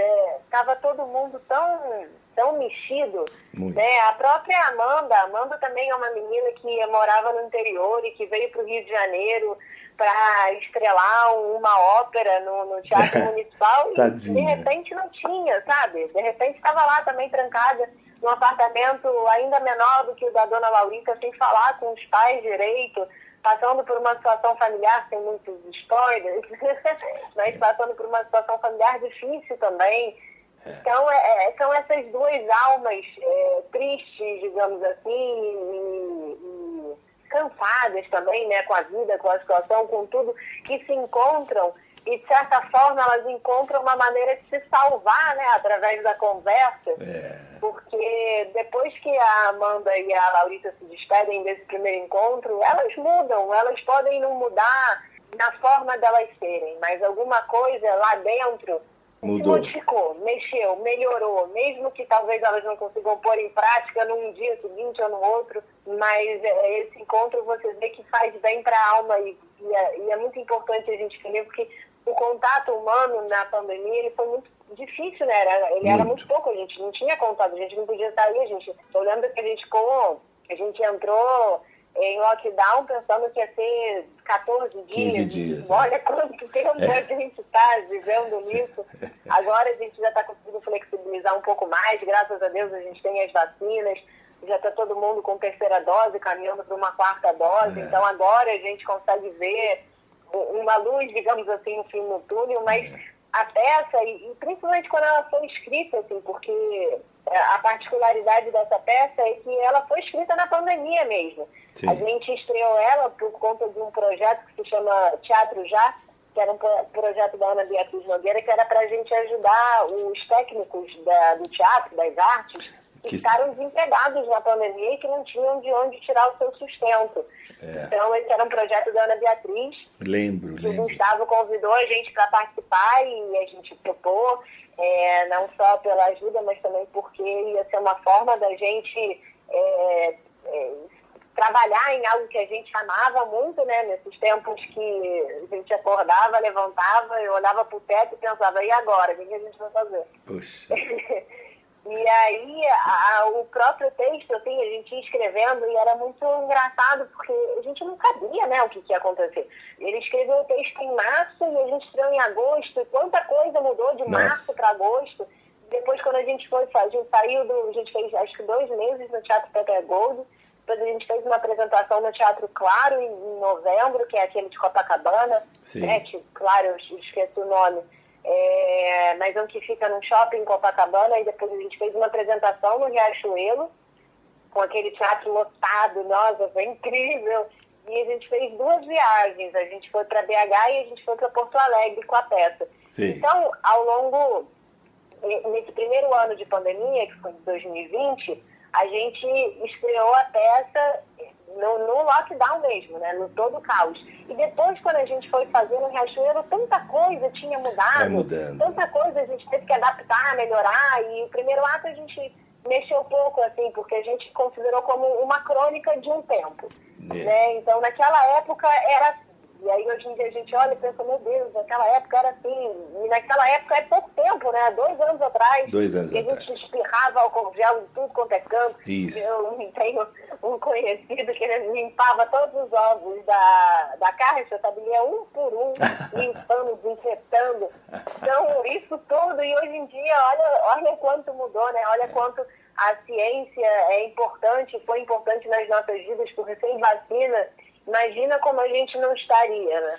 estava é, todo mundo tão, tão mexido. Né? A própria Amanda, Amanda também é uma menina que morava no interior e que veio para o Rio de Janeiro para estrelar uma ópera no, no Teatro Municipal e de repente não tinha, sabe? De repente estava lá também trancada num apartamento ainda menor do que o da dona Laurita, sem falar com os pais direito, passando por uma situação familiar, sem muitos spoilers, mas passando por uma situação familiar difícil também. É. Então, é, é, são essas duas almas é, tristes, digamos assim, e, e cansadas também, né, com a vida, com a situação, com tudo, que se encontram e, de certa forma, elas encontram uma maneira de se salvar, né, através da conversa. É. Porque depois que a Amanda e a Laurita se despedem desse primeiro encontro, elas mudam, elas podem não mudar na forma delas serem, mas alguma coisa lá dentro Mudou. modificou, mexeu, melhorou, mesmo que talvez elas não consigam pôr em prática num dia seguinte ou no outro, mas é, esse encontro você vê que faz bem para a alma e, e, é, e, é, muito importante a gente entender porque o contato humano na pandemia ele foi muito difícil, né? Era, ele muito. era muito pouco, a gente não tinha contato, a gente não podia sair, a gente. Eu lembro que a gente ficou, a gente entrou em lockdown pensando que ia ser 14 dias. 15 dias. É. Olha é. quanto tempo é. a gente está vivendo nisso. Agora a gente já está conseguindo flexibilizar um pouco mais, graças a Deus a gente tem as vacinas, já está todo mundo com terceira dose, caminhando para uma quarta dose, é. então agora a gente consegue ver uma luz, digamos assim, no fim do túnel, mas é. A peça, e, principalmente quando ela foi escrita, assim, porque a particularidade dessa peça é que ela foi escrita na pandemia mesmo. Sim. A gente estreou ela por conta de um projeto que se chama Teatro Já, que era um projeto da Ana Beatriz Nogueira, que era para a gente ajudar os técnicos da, do teatro, das artes, que ficaram desempregados na pandemia e que não tinham de onde tirar o seu sustento. É. Então, esse era um projeto da Ana Beatriz. Lembro, que lembro. O Gustavo convidou a gente para participar e a gente propôs, é, não só pela ajuda, mas também porque ia ser uma forma da gente é, é, trabalhar em algo que a gente amava muito, né? Nesses tempos que a gente acordava, levantava, eu olhava para o teto e pensava, e agora? O que a gente vai fazer? Puxa. E aí, a, o próprio texto, assim, a gente ia escrevendo e era muito engraçado, porque a gente não sabia, né, o que, que ia acontecer. Ele escreveu o texto em março e a gente estreou em agosto, e quanta coisa mudou de Nossa. março para agosto. Depois, quando a gente foi, a gente saiu do, a gente fez acho que dois meses no Teatro Peter Gold, depois a gente fez uma apresentação no Teatro Claro em, em novembro, que é aquele de Copacabana, Sim. né, que, claro, eu esqueci o nome é, mas um que fica num shopping em Copacabana, e depois a gente fez uma apresentação no Riachuelo, com aquele teatro lotado, nossa, foi incrível. E a gente fez duas viagens, a gente foi para BH e a gente foi para Porto Alegre com a peça. Sim. Então, ao longo, nesse primeiro ano de pandemia, que foi de 2020, a gente estreou a peça no, no, lockdown mesmo, né? No todo caos. E depois, quando a gente foi fazer no Riachuelo, tanta coisa tinha mudado. Tanta coisa a gente teve que adaptar, melhorar. E o primeiro ato a gente mexeu pouco, assim, porque a gente considerou como uma crônica de um tempo. É. Né? Então, naquela época era e aí hoje em dia a gente olha e pensa, meu Deus, naquela época era assim, e naquela época é pouco tempo, né? Dois anos atrás. Dois anos que atrás. a gente espirrava álcool gel em tudo quanto é canto. Isso. Eu tenho um conhecido que ele limpava todos os ovos da, da caixa, sabe? Ele ia um por um, limpando, desinfetando. Então, isso tudo, e hoje em dia, olha, olha quanto mudou, né? Olha quanto a ciência é importante, foi importante nas nossas vidas, porque sem vacina Imagina como a gente não estaria, né?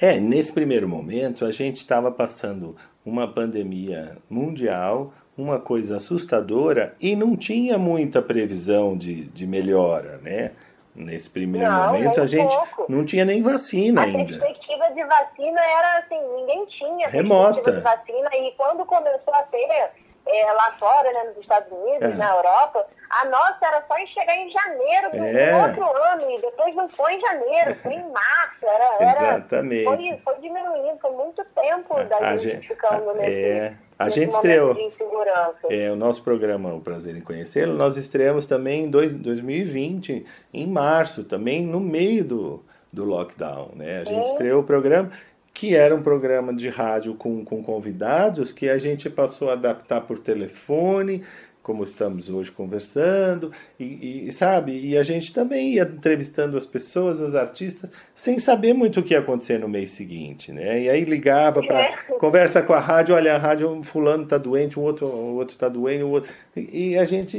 É, nesse primeiro momento a gente estava passando uma pandemia mundial, uma coisa assustadora e não tinha muita previsão de, de melhora, né? Nesse primeiro não, momento a gente pouco. não tinha nem vacina a ainda. A perspectiva de vacina era assim, ninguém tinha remota de vacina e quando começou a ter é, lá fora, né, nos Estados Unidos, É. na Europa, a nossa era só em chegar em janeiro do É. outro ano, e depois não foi em janeiro, foi em março, era, era Exatamente. foi, foi diminuindo, foi muito tempo da A gente, gente- ficando nesse, é, a gente estreou. É, o nosso programa O Prazer em Conhecê-lo, nós estreamos também em dois- 2020, em março, também no meio do, do lockdown. Né? A gente Sim. estreou o programa, que era um programa de rádio com, com convidados, que a gente passou a adaptar por telefone, como estamos hoje conversando, e, e, sabe, e a gente também ia entrevistando as pessoas, os artistas, sem saber muito o que ia acontecer no mês seguinte, né? E aí ligava para É. conversa com a rádio, olha, a rádio, um fulano tá doente, o outro, o outro tá doente, o outro. E a gente,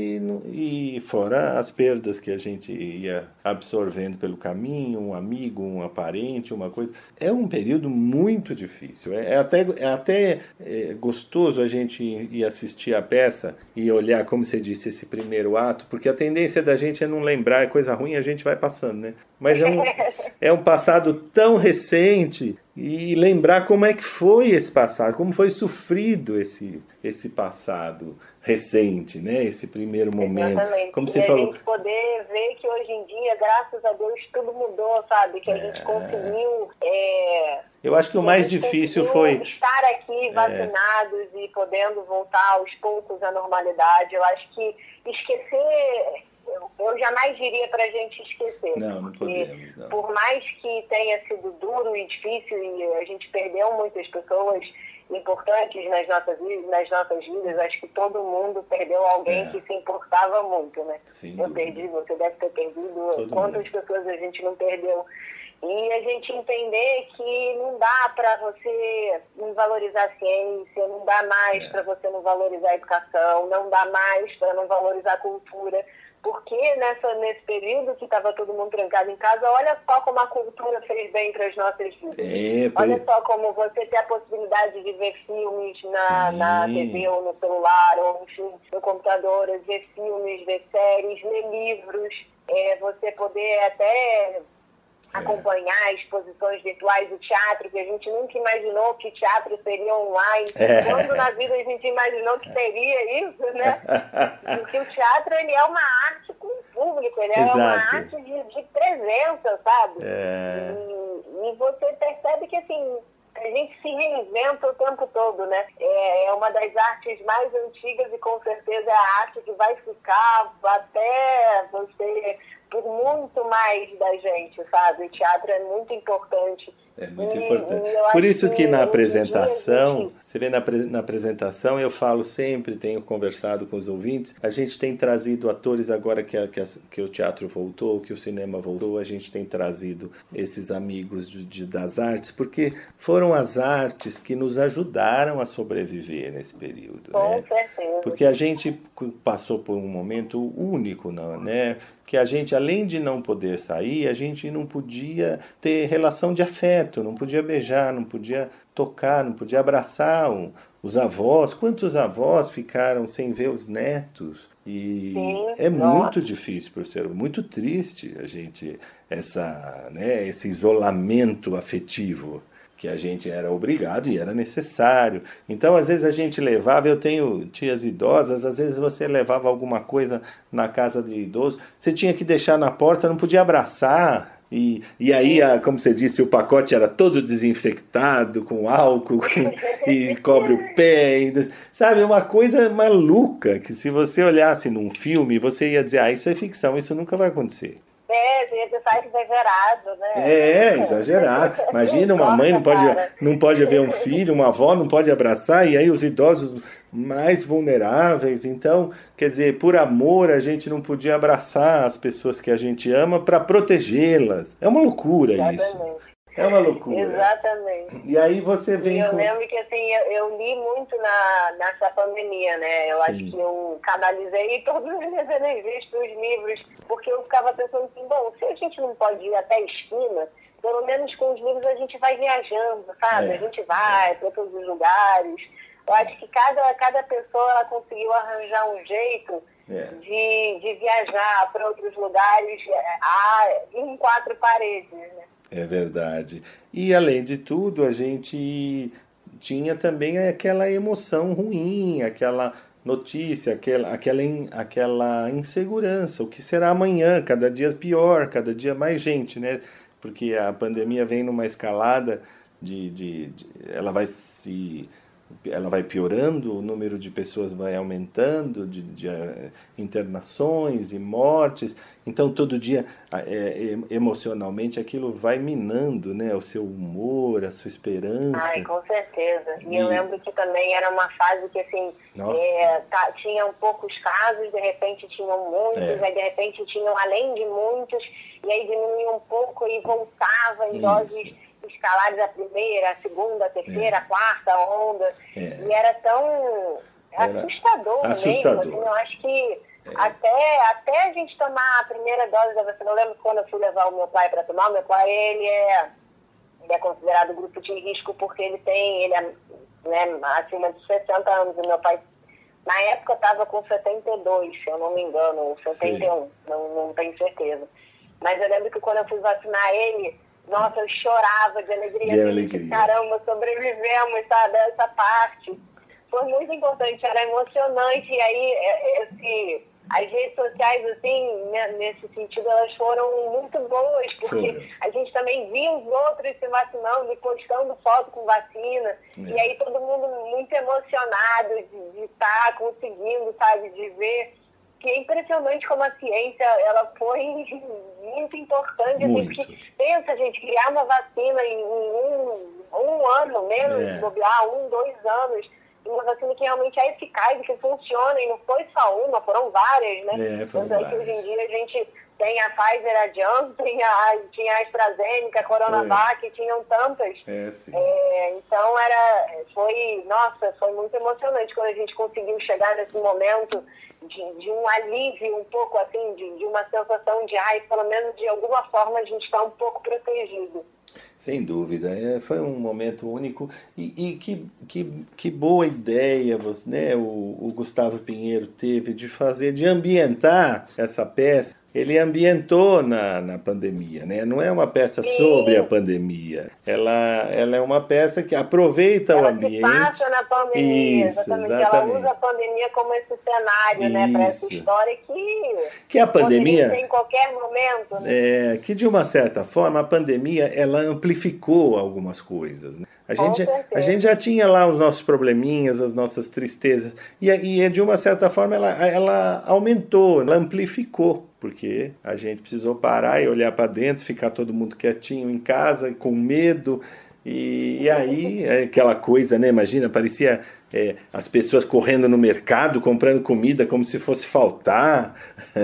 e fora as perdas que a gente ia absorvendo pelo caminho, um amigo, um parente, uma coisa. É um período muito difícil. É, é até, é até é, gostoso a gente ir assistir a peça e olhar, como você disse, esse primeiro ato, porque a tendência da gente é não lembrar, é coisa ruim, a gente vai passando, né? Mas é um, é um passado tão recente e lembrar como é que foi esse passado, como foi sofrido esse, esse passado recente, né? Esse primeiro momento. Exatamente. Como e você a falou. gente poder ver que hoje em dia, graças a Deus, tudo mudou, sabe? Que a gente conseguiu. é, Eu acho que o mais difícil foi. Estar aqui vacinados e podendo voltar aos poucos à normalidade. Eu acho que esquecer. Eu, eu jamais diria pra gente esquecer. Não, não podemos, não. Por mais que tenha sido duro e difícil e a gente perdeu muitas pessoas importantes nas nossas vidas, nas nossas vidas, acho que todo mundo perdeu alguém É. que se importava muito, né? Sem eu dúvida. perdi, você deve ter perdido, Todo quantas mundo. pessoas a gente não perdeu. E a gente entender que não dá para você não valorizar a ciência, não dá mais É. para você não valorizar a educação, não dá mais para não valorizar a cultura. Porque nessa, nesse período que estava todo mundo trancado em casa, olha só como a cultura fez bem para as nossas vidas. É, Olha foi- só como você tem a possibilidade de ver filmes na, Sim. na TV ou no celular ou enfim, no computador, ver filmes, ver séries, ler livros, é, você poder até acompanhar exposições virtuais do teatro, que a gente nunca imaginou que teatro seria online. É. Quando na vida a gente imaginou que seria isso, né? Porque o teatro ele é uma arte com o público, ele é uma Exato. arte de, de presença, sabe? É. E, e você percebe que assim, a gente se reinventa o tempo todo, né? É, é uma das artes mais antigas e com certeza é a arte que vai ficar até você por muito mais da gente, sabe? O teatro é muito importante. É muito E- importante. e Por isso que na hoje em dia apresentação, você vê na, na apresentação, eu falo sempre, tenho conversado com os ouvintes, a gente tem trazido atores agora que, a- que, as- que o teatro voltou, que o cinema voltou, a gente tem trazido esses amigos de, de- das artes, porque foram as artes que nos ajudaram a sobreviver nesse período. Com né? certeza. Porque a gente passou por um momento único, não, né? Que a gente, além de não poder sair, a gente não podia ter relação de afeto, não podia beijar, não podia tocar, não podia abraçar os avós. Quantos avós ficaram sem ver os netos? E Sim, é nossa. muito difícil para o ser, muito triste a gente essa, né, esse isolamento afetivo que a gente era obrigado e era necessário. Então, às vezes a gente levava, eu tenho tias idosas, às vezes você levava alguma coisa na casa de idoso, você tinha que deixar na porta, não podia abraçar. E, e aí, a- como você disse, o pacote era todo desinfectado, com álcool, e cobre o pé. e- sabe, uma coisa maluca, que se você olhasse num filme, você ia dizer, ah, isso é ficção, isso nunca vai acontecer. É, exagerado, né? É, exagerado. Imagina uma mãe não pode, não pode ver um filho, uma avó não pode abraçar, e aí os idosos mais vulneráveis. Então, quer dizer, por amor a gente não podia abraçar as pessoas que a gente ama para protegê-las. É uma loucura isso. É uma loucura. Exatamente. E aí você E vem eu com. lembro que assim, eu, eu li muito na, nessa pandemia, né? Eu Sim. acho que eu canalizei todas as minhas energias para os livros, porque eu ficava pensando assim, bom, se a gente não pode ir até a esquina, pelo menos com os livros a gente vai viajando, sabe? É. A gente vai para todos os lugares. Eu acho que cada, cada pessoa ela conseguiu arranjar um jeito É. de, de viajar para outros lugares é, ah, em quatro paredes, né? É verdade. E além de tudo, a gente tinha também aquela emoção ruim, aquela notícia, aquela, aquela, aquela insegurança, o que será amanhã, cada dia pior, cada dia mais gente, né? Porque a pandemia vem numa escalada de, de, de ela vai se ela vai piorando, o número de pessoas vai aumentando, de, de uh, internações e mortes. Então, todo dia, é, emocionalmente, aquilo vai minando né, o seu humor, a sua esperança. Ai, com certeza. E, e eu lembro que também era uma fase que, assim, é, tá, tinham poucos casos, de repente tinham muitos, é. aí de repente tinham além de muitos, e aí diminuía um pouco e voltava em Isso. doses escalares a primeira, a segunda, a terceira, é. a quarta onda. É. E era tão era assustador, assustador, mesmo. Assim, eu acho que é. até, até a gente tomar a primeira dose da vacina, eu lembro quando eu fui levar o meu pai para tomar, o meu pai ele é, ele é considerado grupo de risco porque ele tem, ele é né, acima de 60 anos. E meu pai, na época, estava com 72, se eu não me engano, ou 71, não, não tenho certeza. Mas eu lembro que quando eu fui vacinar ele, nossa, eu chorava de alegria. De alegria. Caramba, sobrevivemos, sabe, essa parte. Foi muito importante, era emocionante. E aí, é, é, esse, as redes sociais, assim, né, nesse sentido, elas foram muito boas, porque a gente também via os outros se vacinando e postando foto com vacina. É. E aí todo mundo muito emocionado de estar tá conseguindo, sabe, de ver que é impressionante como a ciência ela foi muito importante. Assim, muito. Assim, pensa, gente, criar uma vacina em um, um ano, menos é. bobear, um, dois anos, uma vacina que realmente é eficaz, que funciona, e não foi só uma, foram várias, né? É, foram várias. hoje em dia a gente tem a Pfizer, a Janssen, a, tinha a AstraZeneca, a Coronavac, é. tinham tantas. É, é, então era, foi, nossa, foi muito emocionante quando a gente conseguiu chegar nesse momento de, de um alívio um pouco assim, de, de uma sensação de, ai, pelo menos de alguma forma a gente está um pouco protegido. Sem dúvida, é, foi um momento único e, e que, que, que boa ideia né, o, o Gustavo Pinheiro teve de fazer, de ambientar essa peça ele ambientou na, na pandemia, né? Não é uma peça Sim. sobre a pandemia. Ela, ela é uma peça que aproveita ela o ambiente. Ela passa na pandemia, Isso, exatamente. exatamente. Ela usa a pandemia como esse cenário, Isso. né? Para essa história que... Que a pandemia... Em qualquer momento, né? É, que de uma certa forma a pandemia, ela amplificou algumas coisas, né? A gente, a gente já tinha lá os nossos probleminhas, as nossas tristezas, e, e de uma certa forma ela, ela aumentou, ela amplificou porque a gente precisou parar e olhar para dentro, ficar todo mundo quietinho em casa, com medo. E, e aí, é aquela coisa, né? Imagina, parecia é, as pessoas correndo no mercado, comprando comida como se fosse faltar.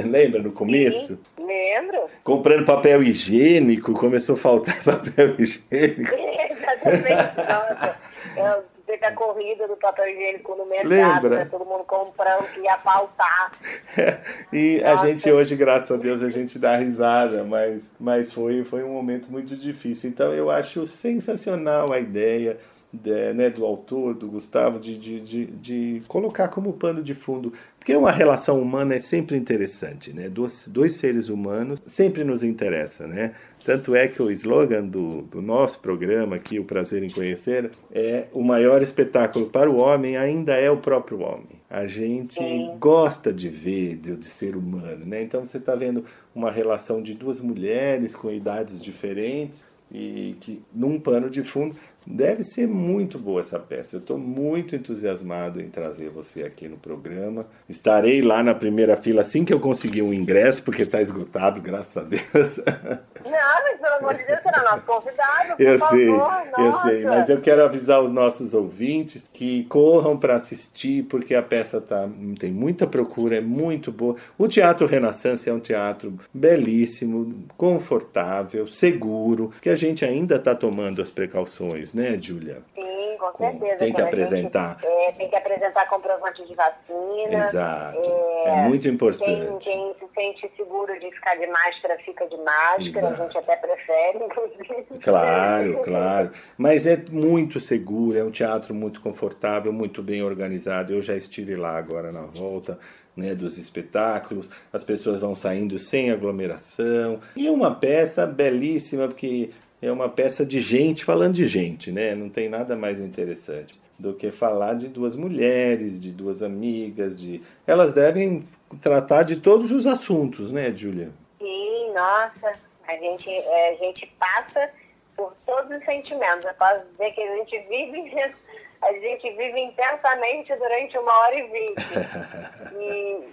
Lembra no começo? Sim, lembro. Comprando papel higiênico, começou a faltar papel higiênico. Exatamente, nossa. Eu teve a corrida do papel higiênico no mercado, né? todo mundo comprando, que ia faltar. e Nossa. a gente hoje, graças a Deus, a gente dá risada, mas, mas foi, foi um momento muito difícil. Então eu acho sensacional a ideia de, né, do autor, do Gustavo, de, de, de, de, colocar como pano de fundo. Porque uma relação humana é sempre interessante, né? Dois, dois seres humanos sempre nos interessa, né? Tanto é que o slogan do, do nosso programa aqui, O Prazer em Conhecer, é o maior espetáculo para o homem ainda é o próprio homem. A gente gosta de ver, de, de ser humano, né? Então você está vendo uma relação de duas mulheres com idades diferentes e que num pano de fundo Deve ser muito boa essa peça. Eu estou muito entusiasmado em trazer você aqui no programa. Estarei lá na primeira fila assim que eu conseguir um ingresso, porque está esgotado, graças a Deus. Não, mas pelo amor de Deus, será nosso convidado. eu favor. sei, Nossa. eu sei. Mas eu quero avisar os nossos ouvintes que corram para assistir, porque a peça tá, tem muita procura, é muito boa. O Teatro Renaissance é um teatro belíssimo, confortável, seguro, que a gente ainda está tomando as precauções né, Júlia? Sim, com, com certeza. Tem que apresentar. Gente, é, tem que apresentar comprovante de vacina. Exato. É, é muito importante. Quem, quem, se sente seguro de ficar de máscara, fica de máscara. Exato. A gente até prefere, inclusive. Claro, claro. Mas é muito seguro, é um teatro muito confortável, muito bem organizado. Eu já estive lá agora na volta. Né, dos espetáculos, as pessoas vão saindo sem aglomeração. E uma peça belíssima, porque é uma peça de gente falando de gente, né? Não tem nada mais interessante. do que falar de duas mulheres, de duas amigas, de elas devem tratar de todos os assuntos, né, Júlia? Sim, nossa, a gente, é, a gente passa por todos os sentimentos. Eu posso dizer que a gente vive, a gente vive intensamente durante uma hora e vinte. E,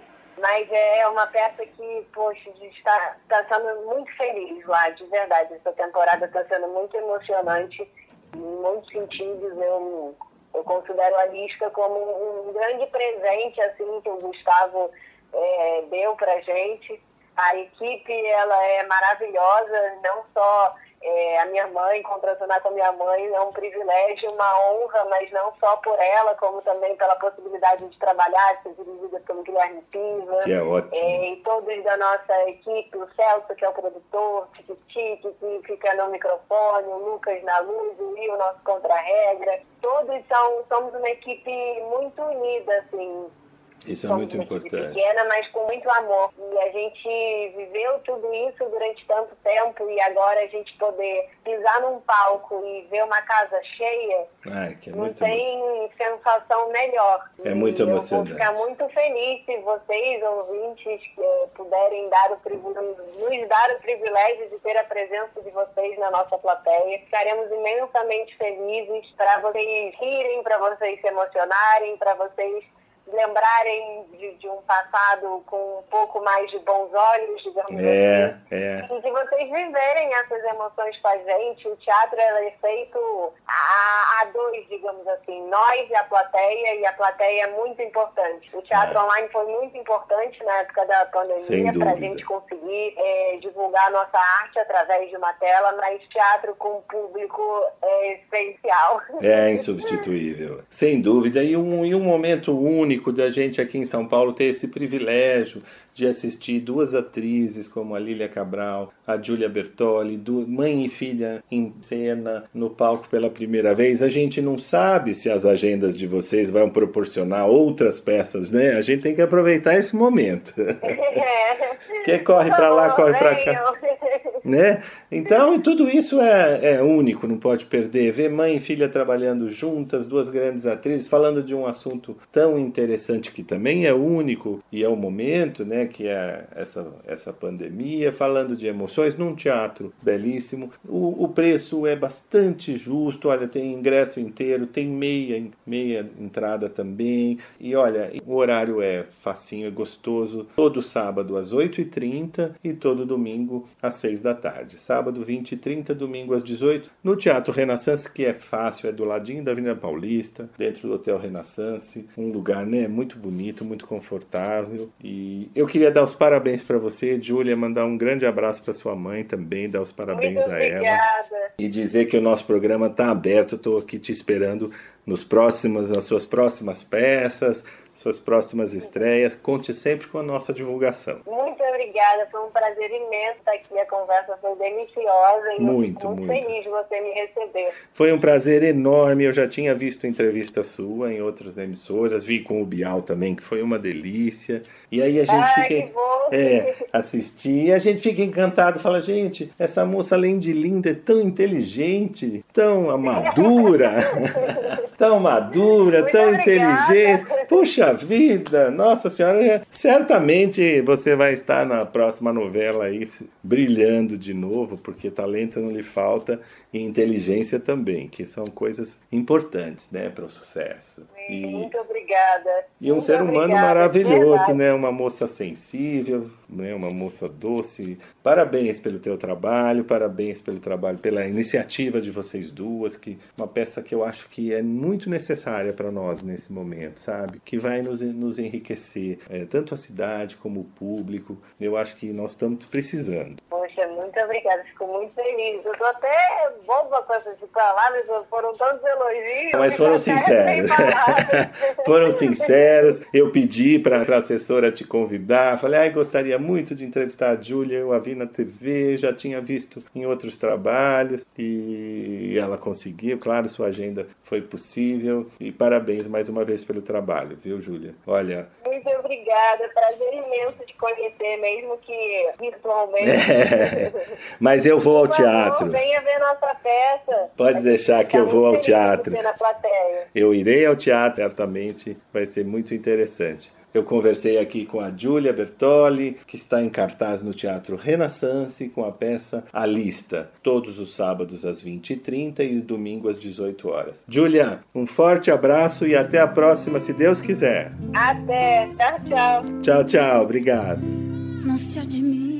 mas é uma peça que, poxa, está, está sendo muito feliz lá, de verdade. Essa temporada está sendo muito emocionante em muitos sentidos. Eu, eu considero a lista como um grande presente assim que o Gustavo é, deu para gente. A equipe ela é maravilhosa, não só é, a minha mãe, contracionar com a minha mãe é um privilégio, uma honra, mas não só por ela, como também pela possibilidade de trabalhar, de ser dirigida pelo Guilherme Piva. Que é ótimo. É, e todos da nossa equipe, o Celso, que é o produtor, o Tique que fica no microfone, o Lucas na luz, o Will, nosso contra-regra. Todos são, somos uma equipe muito unida, assim, isso é muito importante. pequena, mas com muito amor. E a gente viveu tudo isso durante tanto tempo e agora a gente poder pisar num palco e ver uma casa cheia, Ai, é não tem sensação melhor. É muito e emocionante. Eu vou ficar muito feliz se vocês, ouvintes, puderem dar o nos dar o privilégio de ter a presença de vocês na nossa plateia. Ficaremos imensamente felizes para vocês rirem, para vocês se emocionarem, para vocês lembrarem de, de, um passado com um pouco mais de bons olhos, digamos é, assim. É. E de vocês viverem essas emoções com a gente. O teatro é feito a, a dois, digamos assim. Nós e a plateia, e a plateia é muito importante. O teatro é. online foi muito importante na época da pandemia para a gente conseguir é, divulgar a nossa arte através de uma tela, mas teatro com público é essencial. É insubstituível, sem dúvida. E um, e um momento único único da gente aqui em São Paulo ter esse privilégio de assistir duas atrizes como a Lília Cabral, a Giulia Bertoli, mãe e filha em cena no palco pela primeira vez. A gente não sabe se as agendas de vocês vão proporcionar outras peças, né? A gente tem que aproveitar esse momento. É. que corre para lá, corre para cá. Né? Então, tudo isso é, é único, não pode perder. Ver mãe e filha trabalhando juntas, duas grandes atrizes, falando de um assunto tão interessante que também é único e é o momento, né? Que é essa, essa pandemia, falando de emoções num teatro belíssimo. O, o preço é bastante justo, olha, tem ingresso inteiro, tem meia, meia entrada também. E olha, o horário é facinho, é gostoso. Todo sábado às 8h30 e todo domingo às 6 da tarde. Sábado 20 e 30, domingo às 18 no Teatro Renaissance, que é fácil, é do ladinho da Avenida Paulista, dentro do Hotel Renaissance. Um lugar, né, muito bonito, muito confortável. E eu queria dar os parabéns para você, Júlia, mandar um grande abraço para sua mãe também, dar os parabéns Muito a obrigada. ela. E dizer que o nosso programa está aberto, estou aqui te esperando nos próximos, nas suas próximas peças, suas próximas estreias. Conte sempre com a nossa divulgação. Muito obrigada, foi um prazer imenso estar aqui. A conversa foi deliciosa e muito, muito, muito feliz de você me receber. Foi um prazer enorme. Eu já tinha visto entrevista sua em outras emissoras, vi com o Bial também, que foi uma delícia. E aí a gente Ai, fica. que bom. É, assistir. E a gente fica encantado, fala, gente, essa moça, além de linda, é tão inteligente, tão madura, tão madura, Muito tão obrigada. inteligente. Puxa vida, nossa senhora, certamente você vai estar na próxima novela aí brilhando de novo, porque talento não lhe falta e inteligência também, que são coisas importantes, né, para o sucesso. E, Muito obrigada. e um Muito ser humano obrigada, maravilhoso, né? Uma moça sensível, né? Uma moça doce. Parabéns pelo teu trabalho, parabéns pelo trabalho, pela iniciativa de vocês duas, que uma peça que eu acho que é muito necessária para nós nesse momento, sabe? Que vai nos, nos enriquecer, é, tanto a cidade como o público. Eu acho que nós estamos precisando. Poxa, muito obrigada. Fico muito feliz. Eu tô até boba com essas palavras, foram tantos elogios. Mas foram sinceros. foram sinceros. Eu pedi para a assessora te convidar. Falei, ai, gostaria muito de entrevistar a Júlia. Eu a vi na TV, já tinha visto em outros trabalhos. E ela conseguiu. Claro, sua agenda foi possível. E parabéns mais uma vez pelo trabalho, viu, Júlia? Olha, Muito obrigada. Prazer imenso de conhecer, mesmo que virtualmente. Mas eu vou ao teatro. venha ver nossa peça. Pode deixar que tá eu vou ao teatro. Eu irei ao teatro, certamente vai ser muito interessante. Eu conversei aqui com a Giulia Bertoli, que está em cartaz no Teatro Renaissance com a peça A Lista, todos os sábados às 20h30 e domingo às 18 horas. Giulia, um forte abraço e até a próxima, se Deus quiser. Até. Tchau, tchau. Tchau, tchau. Obrigado. Não se admire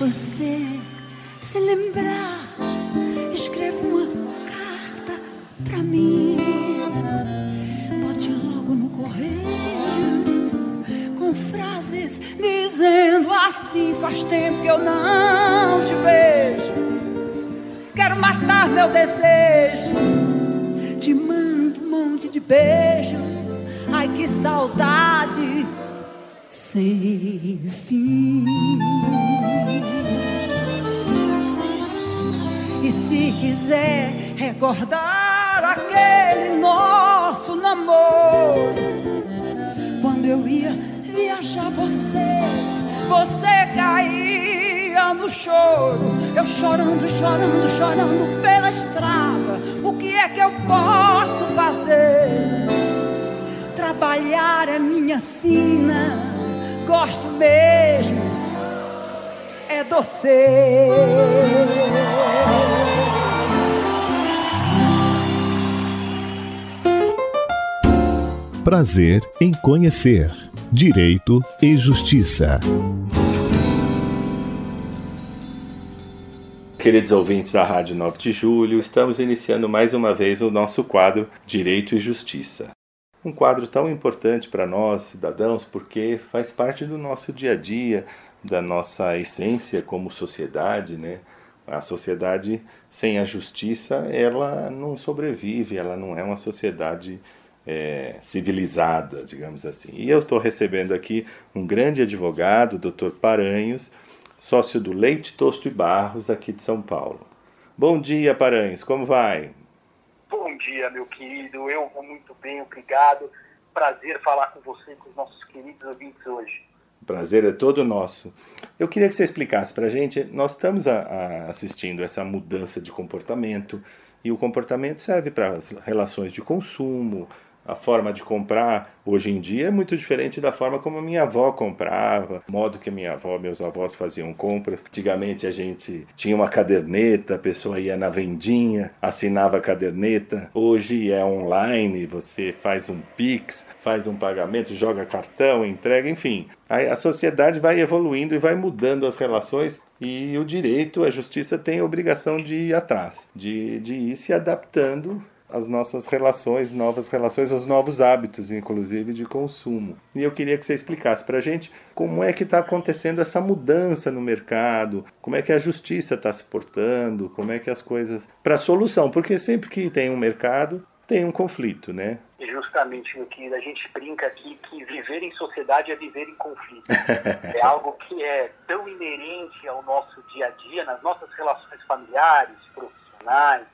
Você se lembrar, escreva uma carta pra mim. Bote logo no correio com frases dizendo assim: faz tempo que eu não te vejo. Quero matar meu desejo. Te mando um monte de beijo. Ai que saudade sem fim. Quiser recordar aquele nosso namoro, quando eu ia viajar você, você caía no choro, eu chorando, chorando, chorando pela estrada. O que é que eu posso fazer? Trabalhar é minha sina, gosto mesmo é doce. Prazer em conhecer Direito e Justiça. Queridos ouvintes da Rádio 9 de Julho, estamos iniciando mais uma vez o nosso quadro Direito e Justiça. Um quadro tão importante para nós, cidadãos, porque faz parte do nosso dia a dia, da nossa essência como sociedade, né? A sociedade sem a justiça, ela não sobrevive, ela não é uma sociedade é, civilizada, digamos assim. E eu estou recebendo aqui um grande advogado, o Dr. Paranhos, sócio do Leite Tosto e Barros, aqui de São Paulo. Bom dia, Paranhos, como vai? Bom dia, meu querido. Eu vou muito bem, obrigado. Prazer falar com você e com os nossos queridos ouvintes hoje. Prazer é todo nosso. Eu queria que você explicasse para a gente. Nós estamos a, a assistindo essa mudança de comportamento e o comportamento serve para as relações de consumo, a forma de comprar hoje em dia é muito diferente da forma como a minha avó comprava, o modo que a minha avó, meus avós faziam compras. Antigamente a gente tinha uma caderneta, a pessoa ia na vendinha, assinava a caderneta. Hoje é online, você faz um Pix, faz um pagamento, joga cartão, entrega, enfim. A sociedade vai evoluindo e vai mudando as relações e o direito, a justiça tem a obrigação de ir atrás, de, de ir se adaptando as nossas relações, novas relações, os novos hábitos, inclusive, de consumo. E eu queria que você explicasse para a gente como é que está acontecendo essa mudança no mercado, como é que a justiça está se portando, como é que as coisas... Para solução, porque sempre que tem um mercado, tem um conflito, né? Justamente, meu querido, a gente brinca aqui que viver em sociedade é viver em conflito. é algo que é tão inerente ao nosso dia a dia, nas nossas relações familiares, profissionais,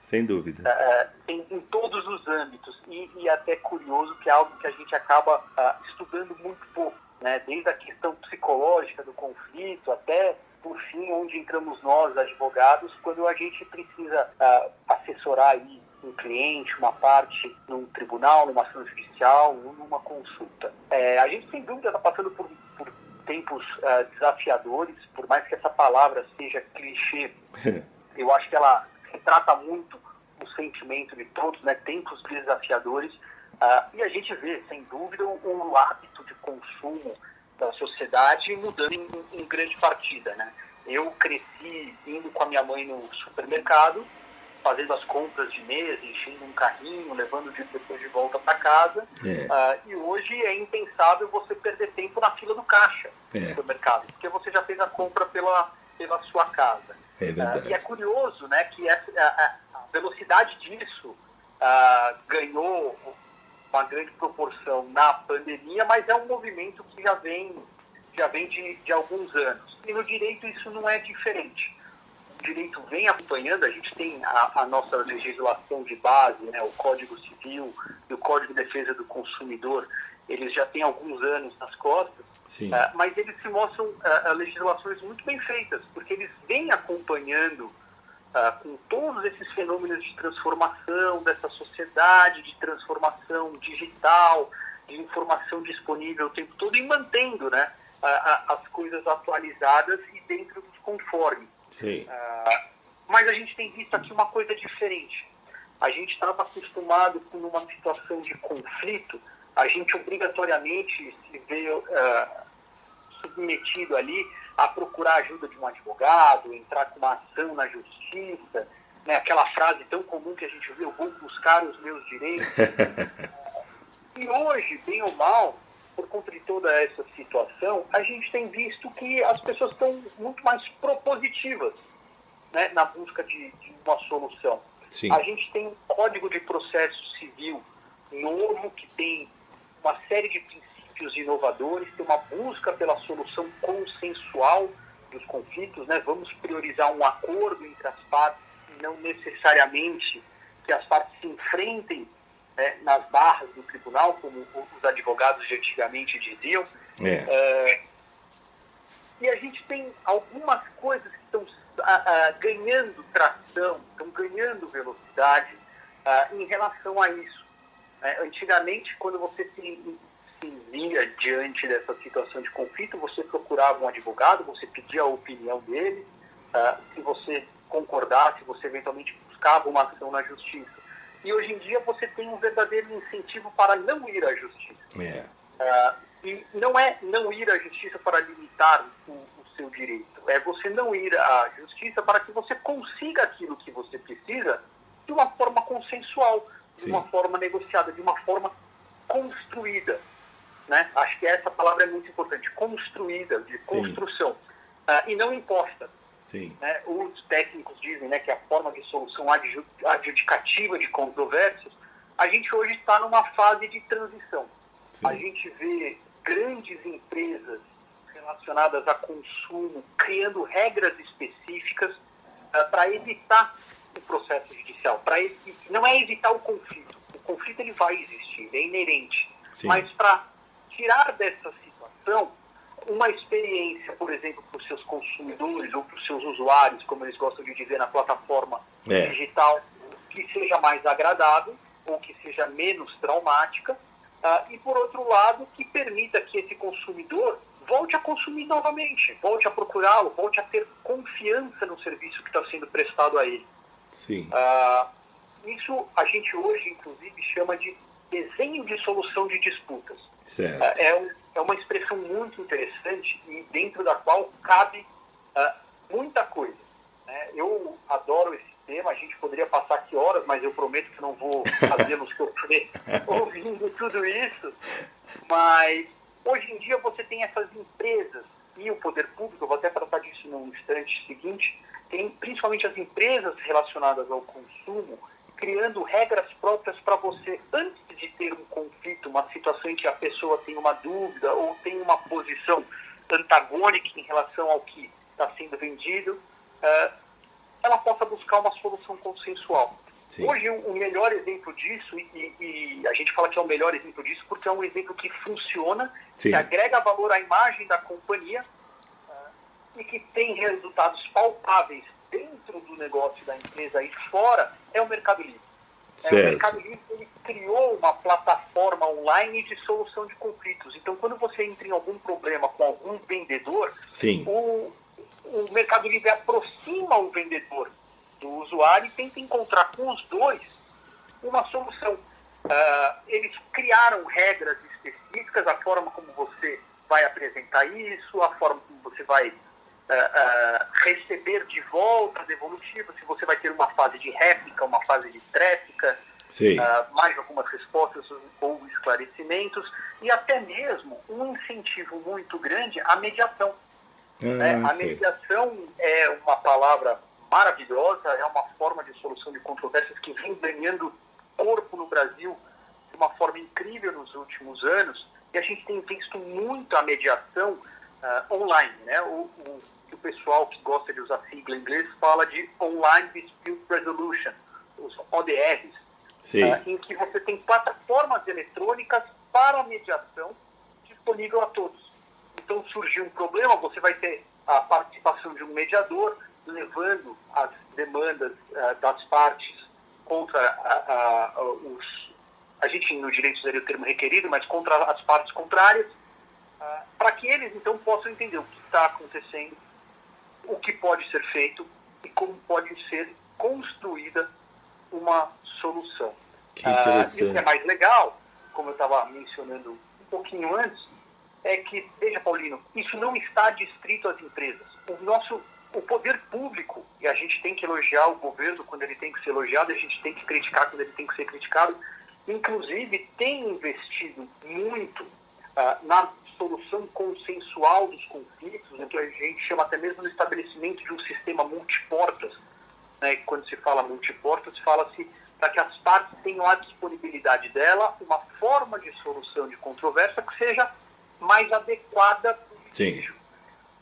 sem dúvida. Uh, em, em, todos os âmbitos. E, e, até curioso que é algo que a gente acaba uh, estudando muito pouco, né? desde a questão psicológica do conflito até, por fim, onde entramos nós, advogados, quando a gente precisa uh, assessorar aí um cliente, uma parte num tribunal, numa ação judicial ou numa consulta. É, a gente, sem dúvida, está passando por, por tempos desafiadores, por mais que essa palavra seja clichê, eu acho que ela retrata muito o sentimento de todos, né? Tempos desafiadores. Uh, e a gente vê, sem dúvida, o, o, hábito de consumo da sociedade mudando em, em, grande partida, né? Eu cresci indo com a minha mãe no supermercado, fazendo as compras de mês, enchendo um carrinho, levando o depois de volta para casa. É. Ah, e hoje é impensável você perder tempo na fila do caixa É. do supermercado, porque você já fez a compra pela, pela sua casa. É verdade. Ah, e é curioso né, que essa, a, a- velocidade disso ah, ganhou uma grande proporção na pandemia, mas é um movimento que já vem, já vem de, de alguns anos. E no direito isso não é diferente. O direito vem acompanhando, a gente tem a, a nossa legislação de base, né, o Código Civil e o Código de Defesa do Consumidor, eles já têm alguns anos nas costas, Ah, mas eles se mostram ah, legislações muito bem feitas, porque eles vêm acompanhando ah, com todos esses fenômenos de transformação dessa sociedade, de transformação digital, de informação disponível o tempo todo e mantendo né, as coisas atualizadas e dentro dos conformes. Mas a gente tem visto aqui uma coisa diferente. A gente estava acostumado com uma situação de conflito, a gente obrigatoriamente se vê ah, submetido ali a procurar a ajuda de um advogado, entrar com uma ação na justiça, né, aquela frase tão comum que a gente vê, eu vou buscar os meus direitos. E hoje, bem ou mal, por conta de toda essa situação, a gente tem visto que as pessoas estão muito mais propositivas né, na busca de, de uma solução. Sim. A gente tem um código de processo civil novo que tem uma série de princípios inovadores, tem uma busca pela solução consensual dos conflitos, né? Vamos priorizar um acordo entre as partes e não necessariamente que as partes se enfrentem né, nas barras do tribunal, como os advogados de antigamente diziam. É. É, e a gente tem algumas coisas que estão ah, ah, ganhando tração, estão ganhando velocidade ah, em relação a isso. Né? antigamente, quando você se, se via diante dessa situação de conflito, você procurava um advogado, você pedia a opinião dele, ah, se você concordasse, você eventualmente buscava uma ação na justiça. E hoje em dia você tem um verdadeiro incentivo para não ir à justiça. Ah, e não é não ir à justiça para limitar o, o seu direito, é você não ir à justiça para que você consiga aquilo que você precisa de uma forma consensual, de Sim. uma forma negociada, de uma forma construída. Né? Acho que essa palavra é muito importante, construída, de construção, Ah, e não imposta Sim. né, os técnicos dizem né, que a forma de solução adju- adjudicativa de controvérsias, a gente hoje está numa fase de transição. Sim. A gente vê grandes empresas relacionadas a consumo criando regras específicas para evitar o processo judicial. Evi- não é evitar o conflito. O conflito ele vai existir, é inerente. Sim. Mas para tirar dessa situação uma experiência, por exemplo, para os seus consumidores ou para os seus usuários, como eles gostam de dizer na plataforma É. digital, que seja mais agradável ou que seja menos traumática, ah, e por outro lado, que permita que esse consumidor volte a consumir novamente, volte a procurá-lo, volte a ter confiança no serviço que está sendo prestado a ele. Sim. Ah, isso a gente hoje, inclusive, chama de desenho de solução de disputas. Certo. Ah, é, um- é uma expressão muito interessante e dentro da qual cabe ah, muita coisa. né? Eu adoro esse tema, a gente poderia passar aqui horas, mas eu prometo que não vou fazê-los sofrer ouvindo tudo isso. Mas hoje em dia você tem essas empresas e o poder público, eu vou até tratar disso no instante seguinte, tem principalmente as empresas relacionadas ao consumo, criando regras próprias para você, antes de ter um conflito, uma situação em que a pessoa tem uma dúvida ou tem uma posição antagônica em relação ao que está sendo vendido, eh, ela possa buscar uma solução consensual. Sim. Hoje, o melhor exemplo disso, e, e a gente fala que é o melhor exemplo disso porque é um exemplo que funciona, Sim. que agrega valor à imagem da companhia e que tem resultados palpáveis dentro do negócio da empresa e fora, é o Mercado Livre. É, o. Mercado Livre ele criou uma plataforma online de solução de conflitos. Então, quando você entra em algum problema com algum vendedor, Sim. o, o Mercado Livre aproxima o vendedor do usuário e tenta encontrar com os dois uma solução. Ah, eles criaram regras específicas, a forma como você vai apresentar isso, a forma como você vai uh, receber de volta a devolutiva, se você vai ter uma fase de réplica, uma fase de tréplica, uh, mais algumas respostas ou esclarecimentos, e até mesmo um incentivo muito grande à mediação. Ah, né? A mediação é uma palavra maravilhosa, é uma forma de solução de controvérsias que vem ganhando corpo no Brasil de uma forma incrível nos últimos anos, e a gente tem visto muito a mediação uh, online. Né? O, o, o, pessoal que gosta de usar sigla em inglês fala de Online Dispute Resolution, os ODRs, uh, em que você tem plataformas eletrônicas para a mediação disponível a todos. Então, surgiu um problema, você vai ter a participação de um mediador levando as demandas uh, das partes contra uh, uh, os. A gente no direito usaria o termo requerido, mas contra as partes contrárias, para que eles então possam entender o que está acontecendo, o que pode ser feito e como pode ser construída uma solução. Que interessante. e o que é mais legal como eu estava mencionando um pouquinho antes, é que, veja, Paulino, isso não está distrito às empresas. O nosso o poder público, e a gente tem que elogiar o governo quando ele tem que ser elogiado, a gente tem que criticar quando ele tem que ser criticado, inclusive tem investido muito uh, na solução consensual dos conflitos, então que a gente chama até mesmo no estabelecimento de um sistema multiportas. Né? Quando se fala multiportas, fala-se para que as partes tenham à disponibilidade dela uma forma de solução de controvérsia que seja mais adequada para o.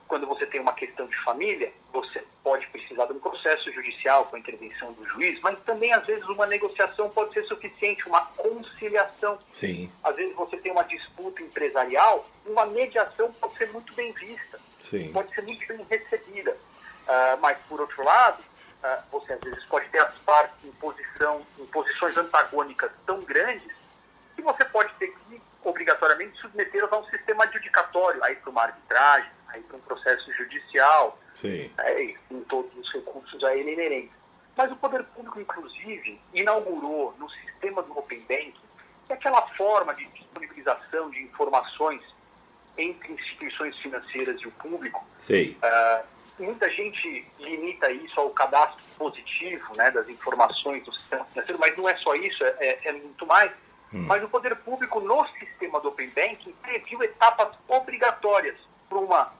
Quando você tem uma questão de família, você pode precisar de um processo judicial com a intervenção do juiz, mas também, às vezes, uma negociação pode ser suficiente, uma conciliação. Sim. Às vezes, você tem uma disputa empresarial, uma mediação pode ser muito bem vista, Sim. pode ser muito bem recebida. Uh, mas, por outro lado, ah, você às vezes pode ter as partes em, posição, em posições antagônicas tão grandes que você pode ter que obrigatoriamente submetê-las a um sistema adjudicatório, aí para uma arbitragem, aí para um processo judicial, Sim. Aí, com todos os recursos a ele inerentes. Mas o poder público, inclusive, inaugurou no sistema do Open Banking, que é aquela forma de disponibilização de informações entre instituições financeiras e o público, Sim. Uh, muita gente limita isso ao cadastro positivo né, das informações do sistema financeiro, mas não é só isso, é, é, é muito mais. Hum. Mas o poder público, no sistema do Open Banking, previu etapas obrigatórias para uma,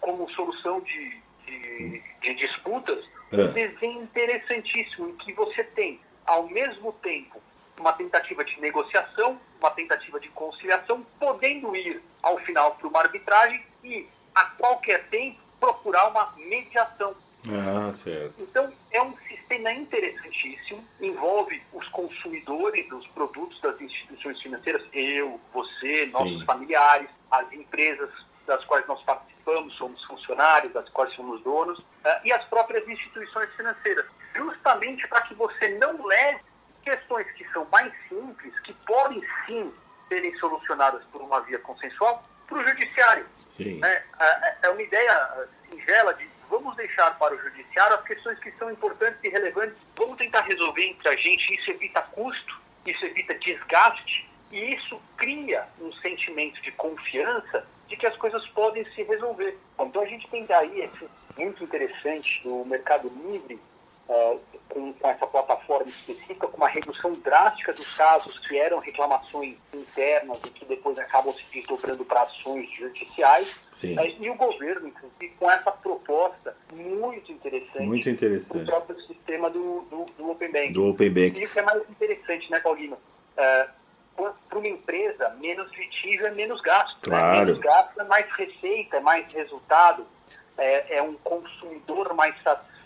como solução de, de, de disputas, é. um desenho interessantíssimo, em que você tem, ao mesmo tempo, uma tentativa de negociação, uma tentativa de conciliação, podendo ir, ao final, para uma arbitragem e, a qualquer tempo, procurar uma mediação. Ah, certo. Então, é um sistema interessantíssimo, envolve os consumidores dos produtos das instituições financeiras, eu, você, nossos Sim. familiares, as empresas das quais nós participamos, somos funcionários, das quais somos donos, uh, e as próprias instituições financeiras, justamente para que você não leve questões que são mais simples, que podem sim serem solucionadas por uma via consensual, para o judiciário. Sim. É, é, é uma ideia singela de vamos deixar para o judiciário as questões que são importantes e relevantes, vamos tentar resolver entre a gente, isso evita custo, isso evita desgaste, e isso cria um sentimento de confiança de que as coisas podem se resolver. Então a gente tem daí, é muito interessante, no Mercado Livre, uh, com, com, essa plataforma específica, com uma redução drástica dos casos que eram reclamações internas e que depois acabam se desdobrando para ações judiciais. Uh, e o governo, inclusive, com essa proposta muito interessante, muito interessante. do próprio sistema do, do, do Open Bank. Do Open Bank. E isso é mais interessante, né, Paulino? Uh, para uma empresa, menos litígio é menos gasto. Claro. Né? Menos gasto é mais receita, é mais resultado, é, é um consumidor mais satisfeito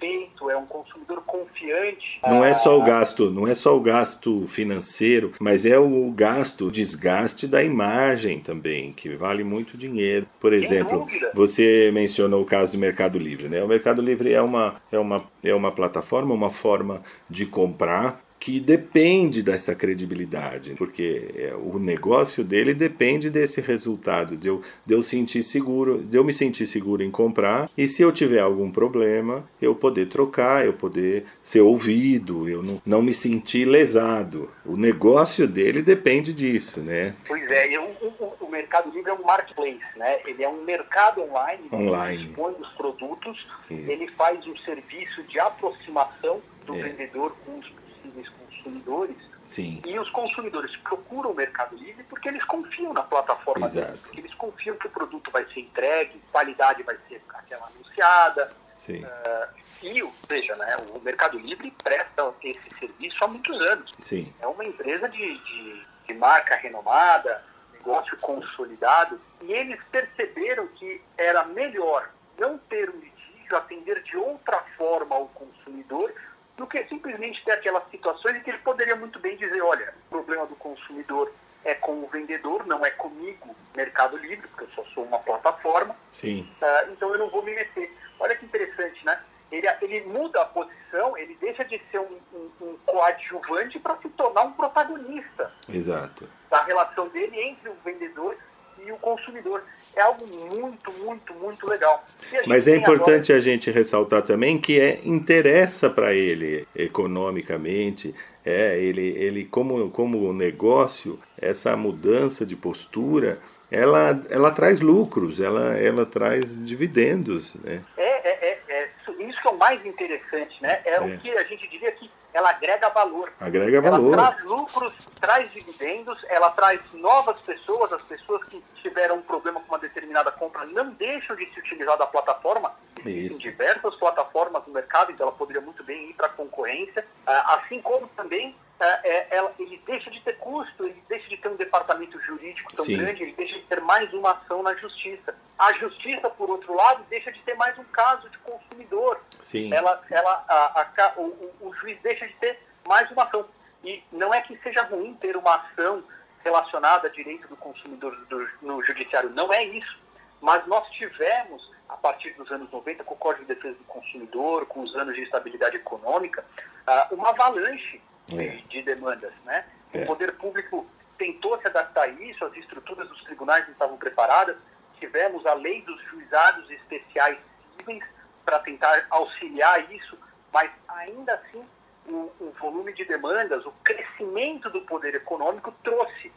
é um consumidor confiante. Não é só o gasto, não é só o gasto financeiro, mas é o gasto, o desgaste da imagem também, que vale muito dinheiro. Por exemplo, você mencionou o caso do Mercado Livre, né? O Mercado Livre é uma, é uma, é uma plataforma, uma forma de comprar que depende dessa credibilidade, porque é, o negócio dele depende desse resultado, de eu, de eu sentir seguro, de eu me sentir seguro em comprar, e se eu tiver algum problema, eu poder trocar, eu poder ser ouvido, eu não, não me sentir lesado. O negócio dele depende disso, né? Pois é, eu, o, o, Mercado Livre é um marketplace, né? Ele é um mercado online, online. ele expõe os produtos, Isso. ele faz um serviço de aproximação do é. vendedor com os possíveis consumidores. Sim. E os consumidores procuram o Mercado Livre porque eles confiam na plataforma Exato. deles, porque eles confiam que o produto vai ser entregue, qualidade vai ser aquela anunciada. Sim. Uh, e, veja, né, o Mercado Livre presta esse serviço há muitos anos. Sim. É uma empresa de, de, de marca renomada, negócio consolidado, e eles perceberam que era melhor não ter um litígio, atender de outra forma ao consumidor, do que simplesmente ter aquelas situações em que ele poderia muito bem dizer, olha, o problema do consumidor é com o vendedor, não é comigo, Mercado Livre, porque eu só sou uma plataforma. Sim. Uh, então eu não vou me meter. Olha que interessante, né? Ele, ele muda a posição, ele deixa de ser um, um, um coadjuvante para se tornar um protagonista. Exato. Da relação dele entre o vendedor e o consumidor é algo muito, muito, muito legal. Mas é importante agora... a gente ressaltar também que é interessa para ele economicamente, é ele, ele como, como negócio, essa mudança de postura, ela, ela traz lucros, ela, ela traz dividendos, né? É, é, é, é isso que é o mais interessante, né? É, é, o que a gente diria que ela agrega valor. Agrega valor. Ela traz lucros, traz dividendos, ela traz novas pessoas, as pessoas que tiveram um problema com uma determinada compra não deixam de se utilizar da plataforma. Existem diversas plataformas no mercado, então ela poderia muito bem ir para a concorrência, ah, assim como também é, ela, ele deixa de ter custo, ele deixa de ter um departamento jurídico tão Sim. grande, ele deixa de ter mais uma ação na justiça. A justiça, por outro lado, deixa de ter mais um caso de consumidor. Sim. Ela, ela, a, a, o, o juiz deixa de ter mais uma ação. E não é que seja ruim ter uma ação relacionada a direito do consumidor do, no judiciário, não é isso. Mas nós tivemos, a partir dos anos 90, com o Código de Defesa do Consumidor, com os anos de estabilidade econômica, uh, uma avalanche é. De, de, demandas. Né? É. O poder público tentou se adaptar a isso, as estruturas dos tribunais não estavam preparadas, tivemos a lei dos juizados especiais cíveis para tentar auxiliar isso, mas ainda assim o, o, volume de demandas, o crescimento do poder econômico trouxe,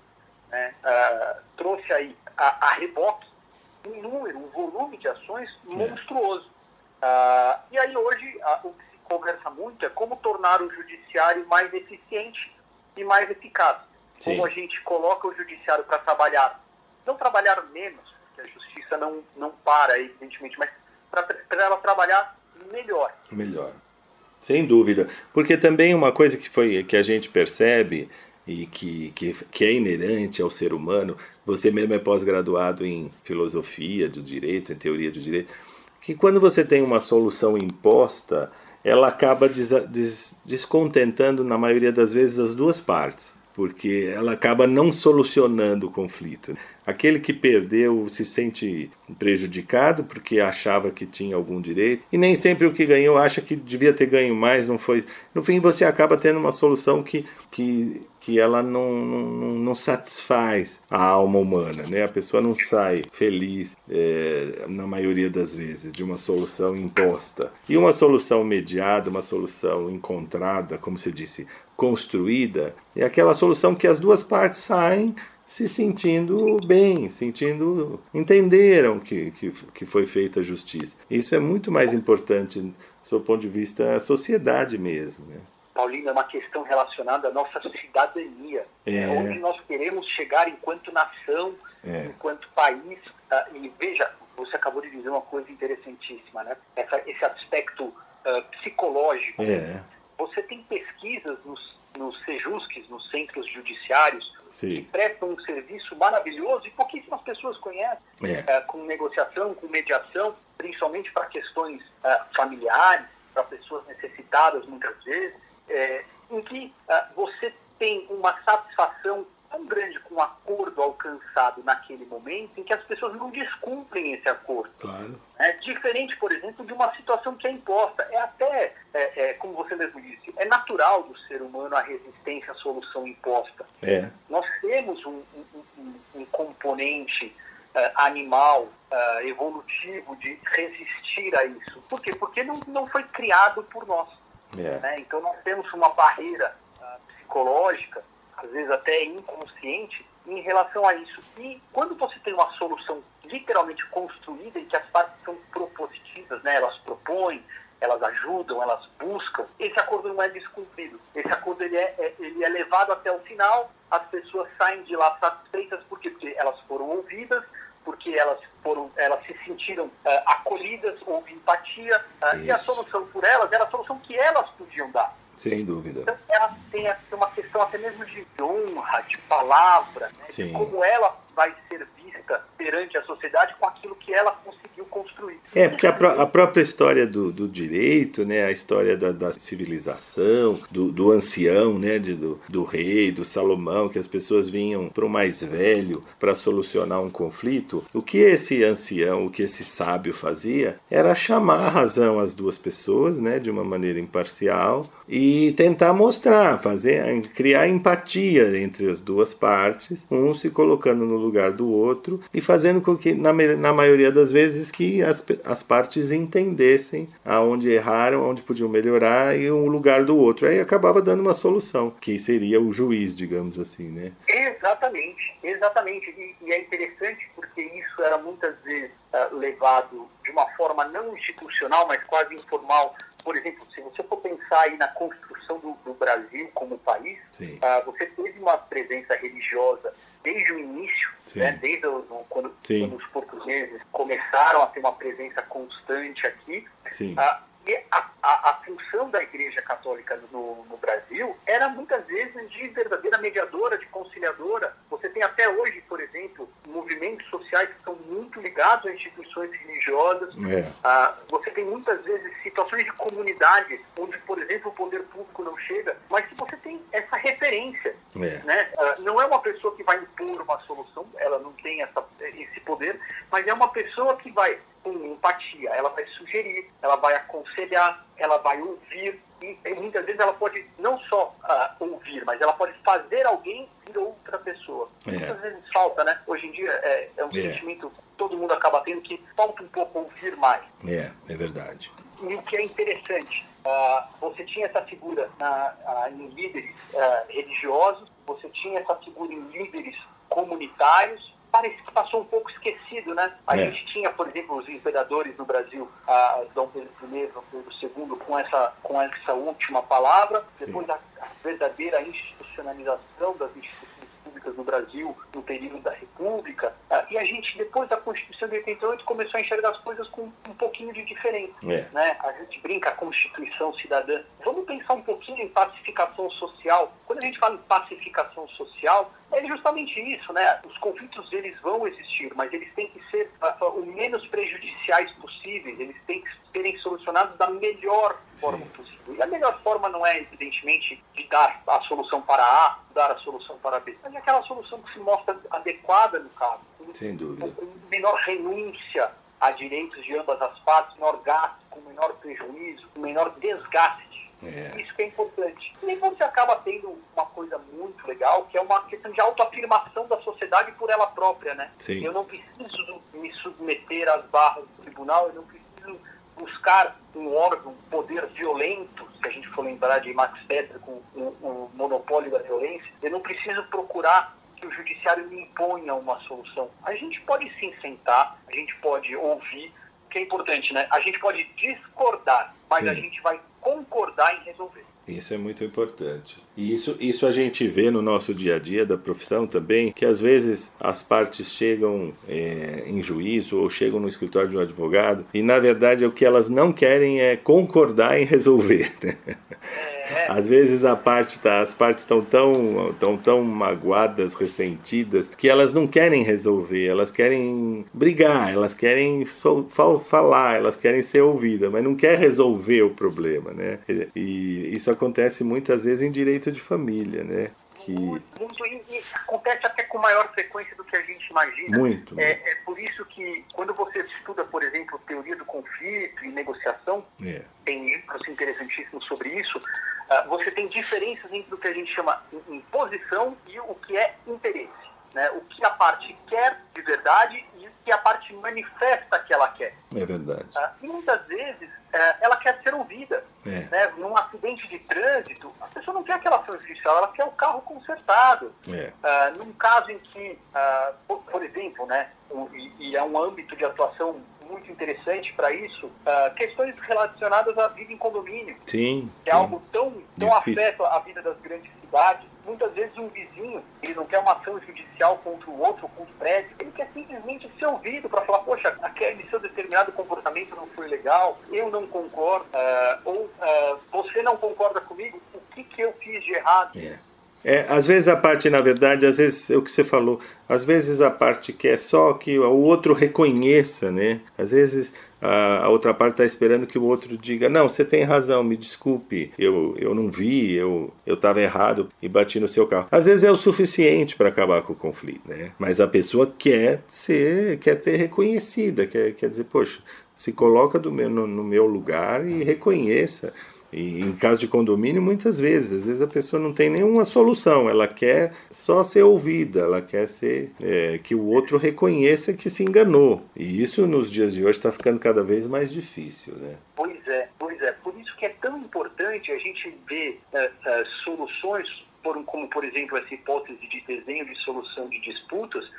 né, uh, trouxe aí a, a, reboque um número, um volume de ações monstruoso. Uh, e aí hoje uh, o que se conversa muito é como tornar o judiciário mais eficiente e mais eficaz. Sim. Como a gente coloca o judiciário para trabalhar, não trabalhar menos, porque a justiça não, não para, evidentemente, mas para ela trabalhar melhor. Melhor. Sem dúvida. Porque também uma coisa que, foi, que a gente percebe e que, que, que é inerente ao ser humano, você mesmo é pós-graduado em filosofia do direito, em teoria do direito, que quando você tem uma solução imposta, ela acaba des, des, descontentando, na maioria das vezes, as duas partes porque ela acaba não solucionando o conflito. Aquele que perdeu se sente prejudicado porque achava que tinha algum direito e nem sempre o que ganhou acha que devia ter ganho mais, não foi. No fim você acaba tendo uma solução que, que, que ela não, não, não satisfaz a alma humana, né? A pessoa não sai feliz é, na maioria das vezes de uma solução imposta. E uma solução mediada, uma solução encontrada, como você disse, construída, é aquela solução que as duas partes saem se sentindo bem, sentindo. entenderam que, que, que foi feita a justiça. Isso é muito mais importante do seu ponto de vista da sociedade mesmo. Né? Paulino, é uma questão relacionada à nossa cidadania, é. onde nós queremos chegar enquanto nação, é. enquanto país. Uh, e veja, você acabou de dizer uma coisa interessantíssima, né? Essa, esse aspecto uh, psicológico. É. Você tem pesquisas nos, nos sejusques, nos centros judiciários, Sim. que prestam um serviço maravilhoso e pouquíssimas pessoas conhecem, é. uh, com negociação, com mediação, principalmente para questões uh, familiares, para pessoas necessitadas muitas vezes, é, em que uh, você tem uma satisfação tão grande com o acordo alcançado naquele momento em que as pessoas não descumprem esse acordo. Claro. É diferente, por exemplo, de uma situação que é imposta. É até, é, é, como você mesmo disse, é natural do ser humano a resistência à solução imposta. É. Nós temos um, um, um, um componente uh, animal, uh, evolutivo de resistir a isso. Por quê? Porque não, não foi criado por nós. É. Né? Então nós temos uma barreira uh, psicológica, às vezes até inconsciente, em relação a isso. E quando você tem uma solução literalmente construída e que as partes são propositivas, né? elas propõem, elas ajudam, elas buscam, esse acordo não é descumprido. Esse acordo ele é, é, ele é levado até o final, as pessoas saem de lá satisfeitas, por quê? Porque elas foram ouvidas, porque elas foram, elas se sentiram uh, acolhidas, houve empatia, uh, e a solução por elas era a solução que elas podiam dar. Sem dúvida. Então, ela tem uma questão até mesmo de honra, de palavra, né? de como ela vai ser perante a sociedade com aquilo que ela conseguiu construir. É, porque a, pró a própria história do, do, direito, né, a história da, da civilização, do, do, ancião, né, de, do, do rei, do Salomão, que as pessoas vinham para o mais velho para solucionar um conflito, o que esse ancião, o que esse sábio fazia era chamar a razão às duas pessoas, né, de uma maneira imparcial e tentar mostrar, fazer, criar empatia entre as duas partes, um se colocando no lugar do outro e fazendo com que, na, na maioria das vezes, que as, as partes entendessem aonde erraram, onde podiam melhorar e um lugar do outro. Aí acabava dando uma solução, que seria o juiz, digamos assim, né? Exatamente, exatamente. E, e é interessante porque isso era muitas vezes uh, levado de uma forma não institucional, mas quase informal por exemplo, se você for pensar aí na construção do, do Brasil como país, uh, você teve uma presença religiosa desde o início, né, desde o, quando, quando, os portugueses começaram a ter uma presença constante aqui. Uh, e a, a, a, função da Igreja Católica no, no, Brasil era muitas vezes de verdadeira mediadora, de conciliadora. Você tem até hoje, por exemplo, movimentos sociais que são muito ligados a instituições religiosas. É. Ah, você tem muitas vezes situações de comunidade onde, por exemplo, o poder público não chega, mas que você tem essa referência. É. Né? Ah, não é uma pessoa que vai impor uma solução, ela não tem essa, esse poder, mas é uma pessoa que vai com empatia. Ela vai sugerir, ela vai aconselhar, ela vai ouvir. E, e muitas vezes ela pode não só uh, ouvir, mas ela pode fazer alguém vir outra pessoa. É. Muitas vezes falta, né? Hoje em dia é, é um é. sentimento que todo mundo acaba tendo que falta um pouco ouvir mais. É, é verdade. E o que é interessante, uh, você tinha essa figura na, uh, em líderes religiosos, você tinha essa figura em líderes comunitários, parece que passou um pouco esquecido, né? A é. gente tinha, por exemplo, os imperadores no Brasil, a Dom Pedro I, Dom Pedro II, com essa, com essa última palavra, depois a, a verdadeira institucionalização das instituições públicas no Brasil no período da República, uh, e a gente, depois da Constituição de 88, começou a enxergar as coisas com um pouquinho de diferença. É. Né? A gente brinca a Constituição cidadã. Vamos pensar um pouquinho em pacificação social. Quando a gente fala em pacificação social, é justamente isso, né? Os conflitos eles vão existir, mas eles têm que ser uh, o menos prejudiciais possíveis, eles têm que serem solucionados da melhor forma Sim. possível. E a melhor forma não é, evidentemente, de dar a solução para A, dar a solução para B, mas é aquela solução que se mostra adequada no caso. Sem dúvida. Com menor renúncia a direitos de ambas as partes, menor gasto, com menor prejuízo, com menor desgaste. É. Isso que é importante. E aí você acaba tendo uma coisa muito legal, que é uma questão de autoafirmação da sociedade por ela própria, né? Sim. Eu não preciso me submeter às barras do tribunal, eu não preciso buscar um órgão, um poder violento, se a gente for lembrar de Max Weber com o, o monopólio da violência, eu não preciso procurar que o judiciário me imponha uma solução. A gente pode sim sentar, a gente pode ouvir, que é importante, né? A gente pode discordar, mas sim. a gente vai concordar em resolver. Isso é muito importante. E isso, isso a gente vê no nosso dia a dia da profissão também, que às vezes as partes chegam é, em juízo ou chegam no escritório de um advogado e na verdade o que elas não querem é concordar em resolver. Né? É. Às vezes a parte tá, as partes estão tão, tão, tão magoadas, ressentidas, que elas não querem resolver, elas querem brigar, elas querem so, falar, elas querem ser ouvidas, mas não quer resolver o problema, né? E isso acontece muitas vezes em direito de família, né? que Muito, muito e, acontece até com maior frequência do que a gente imagina. muito. É, é por isso que quando você estuda, por exemplo, teoria do conflito e negociação, É. tem livros interessantíssimos sobre isso, você tem diferenças entre o que a gente chama im- imposição e o que é interesse. Né? O que a parte quer de verdade e o que a parte manifesta que ela quer. É verdade. Ah, e muitas vezes eh, ela quer ser ouvida. É. Né? Num acidente de trânsito, a pessoa não quer que ela seja oficial, ela quer o carro consertado. É. Ah, num caso em que, ah, por, exemplo, né, e é um âmbito de atuação muito interessante para isso, ah, questões relacionadas à vida em condomínio, Sim. que é sim. algo tão, tão Difícil. afeta a vida das grandes cidades. Muitas vezes um vizinho, ele não quer uma ação judicial contra o outro, contra o prédio, ele quer simplesmente ser ouvido para falar, poxa, aquele seu determinado comportamento não foi legal, eu não concordo, ah, ou ah, você não concorda comigo, o que, que eu fiz de errado? É. É, às vezes a parte, na verdade, às vezes é o que você falou, às vezes a parte quer só que o outro reconheça, né? Às vezes a, outra parte está esperando que o outro diga, não, você tem razão, me desculpe, eu, eu não vi, eu estava errado e bati no seu carro. Às vezes é o suficiente para acabar com o conflito, né? Mas a pessoa quer ser, quer ser reconhecida, quer, quer dizer, poxa, se coloca do meu, no, no meu lugar e reconheça. E em caso de condomínio, muitas vezes, às vezes a pessoa não tem nenhuma solução, ela quer só ser ouvida, ela quer ser é, que o outro reconheça que se enganou. E isso nos dias de hoje está ficando cada vez mais difícil, né? Pois é, pois é. Por isso que é tão importante a gente ver eh, eh, soluções, por, como por exemplo essa hipótese de desenho de solução de disputas,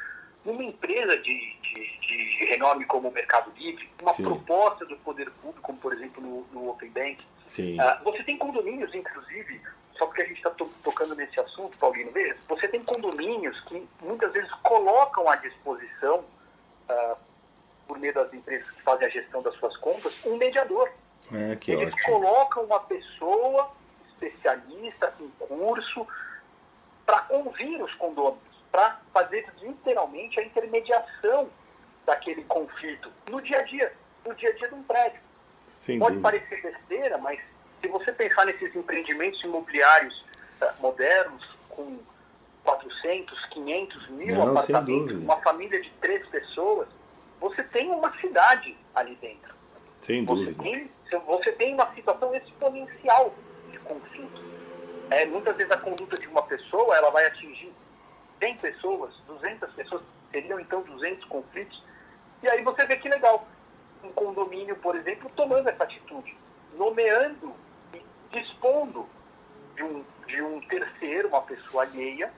numa empresa de, de, de renome como o Mercado Livre, uma Sim. proposta do poder público, como por exemplo no, no Open Bank. Sim. Ah, você tem condomínios, inclusive, só porque a gente está tocando nesse assunto, Paulino, veja, você tem condomínios que muitas vezes colocam à disposição, ah, por meio das empresas que fazem a gestão das suas contas, um mediador. É, que Eles ótimo. colocam uma pessoa especialista com curso para ouvir os condôminos, para fazer literalmente a intermediação daquele conflito no dia a dia, no dia a dia de um prédio. Sem Pode dúvida. parecer besteira, mas se você pensar nesses empreendimentos imobiliários ah, modernos com 400, 500 mil Não, apartamentos, uma família de três pessoas, você tem uma cidade ali dentro. Sem Você dúvida. tem, você tem uma situação exponencial de conflito. É, muitas vezes a conduta de uma pessoa ela vai atingir 100 pessoas, 200 pessoas, seriam então 200 conflitos. E aí você vê que legal, um condomínio, por exemplo, tomando essa atitude, nomeando e dispondo de um, de um terceiro, uma pessoa alheia,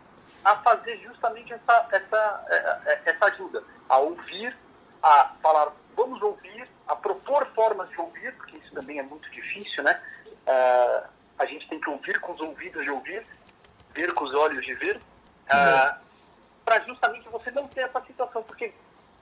a fazer justamente essa, essa, eh, eh, essa ajuda, a ouvir, a falar, vamos ouvir, a propor formas de ouvir, porque isso também é muito difícil, né? Ah, a gente tem que ouvir com os ouvidos de ouvir, ver com os olhos de ver, para justamente você não ter essa situação, porque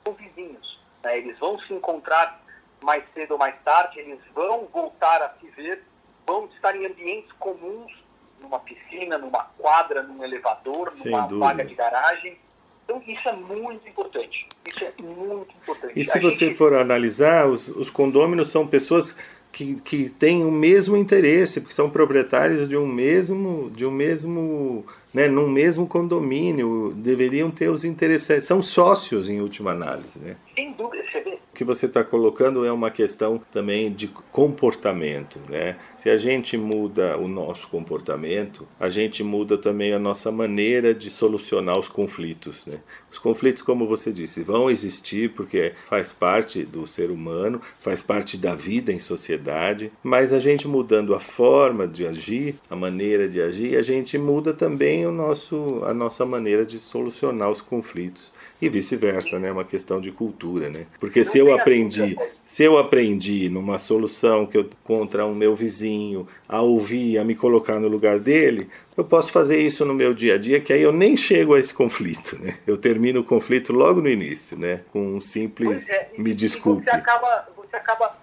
são vizinhos, né? eles vão se encontrar mais cedo ou mais tarde, eles vão voltar a se ver, vão estar em ambientes comuns, numa piscina, numa quadra, num elevador, Sem numa dúvida. vaga de garagem. Então isso é muito importante. Isso é muito importante. E se A você gente- for analisar, os, os condôminos são pessoas que, que têm o mesmo interesse, porque são proprietários de um mesmo, de um mesmo, né, num mesmo condomínio, deveriam ter os interesses, são sócios em última análise, né? Sem dúvida, você vê, O que você está colocando é uma questão também de comportamento, né? Se a gente muda o nosso comportamento, a gente muda também a nossa maneira de solucionar os conflitos, né? Os conflitos, como você disse, vão existir porque faz parte do ser humano, faz parte da vida em sociedade, mas a gente mudando a forma de agir, a maneira de agir, a gente muda também o nosso, a nossa maneira de solucionar os conflitos e vice-versa, né? É uma questão de cultura, né? Porque se eu aprendi, se eu aprendi numa solução que eu contra o meu vizinho, a ouvir, a me colocar no lugar dele, eu posso fazer isso no meu dia a dia, que aí eu nem chego a esse conflito, né? Eu termino o conflito logo no início, né? Com um simples é, me desculpe. você acaba, você acaba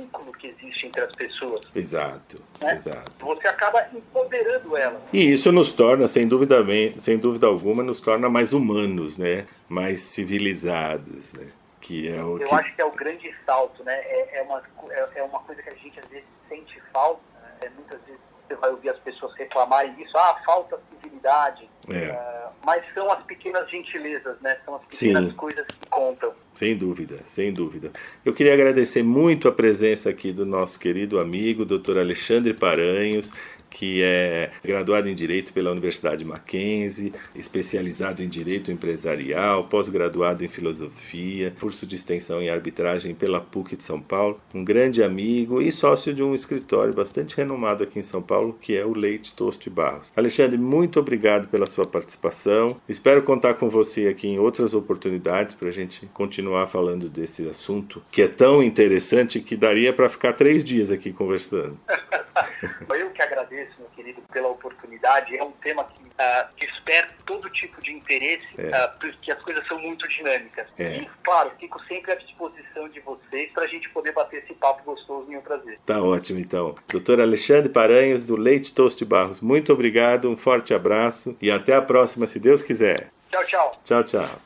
vínculo que existe entre as pessoas. Exato, né? exato. Você acaba empoderando elas. E isso nos torna, sem dúvida, bem- sem dúvida alguma, nos torna mais humanos, né? Mais civilizados, né? Que é o Eu que acho que é o grande salto, né? É, é uma, é, é uma coisa que a gente às vezes sente falta, né? é, muitas vezes você vai ouvir as pessoas reclamarem disso, ah, falta civilidade. É. Uh, mas são as pequenas gentilezas, né? São as pequenas Sim. coisas que contam. Sem dúvida, sem dúvida. Eu queria agradecer muito a presença aqui do nosso querido amigo, Dr. Alexandre Paranhos, que é graduado em Direito pela Universidade Mackenzie, especializado em Direito Empresarial, pós-graduado em Filosofia, curso de extensão em Arbitragem pela PUC de São Paulo, um grande amigo e sócio de um escritório bastante renomado aqui em São Paulo, que é o Leite Tosto e Barros. Alexandre, muito obrigado pela sua participação. Espero contar com você aqui em outras oportunidades para a gente continuar falando desse assunto que é tão interessante que daria para ficar três dias aqui conversando. Eu que agradeço, meu querido, pela oportunidade. É um tema que uh, desperta todo tipo de interesse, É. uh, porque as coisas são muito dinâmicas. É. E, claro, fico sempre à disposição de vocês para a gente poder bater esse papo gostoso em outras vezes. Tá ótimo, então. Doutor Alexandre Paranhos, do Leite Tosto e Barros, muito obrigado, um forte abraço e até a próxima, se Deus quiser. Tchau, tchau. Tchau, tchau.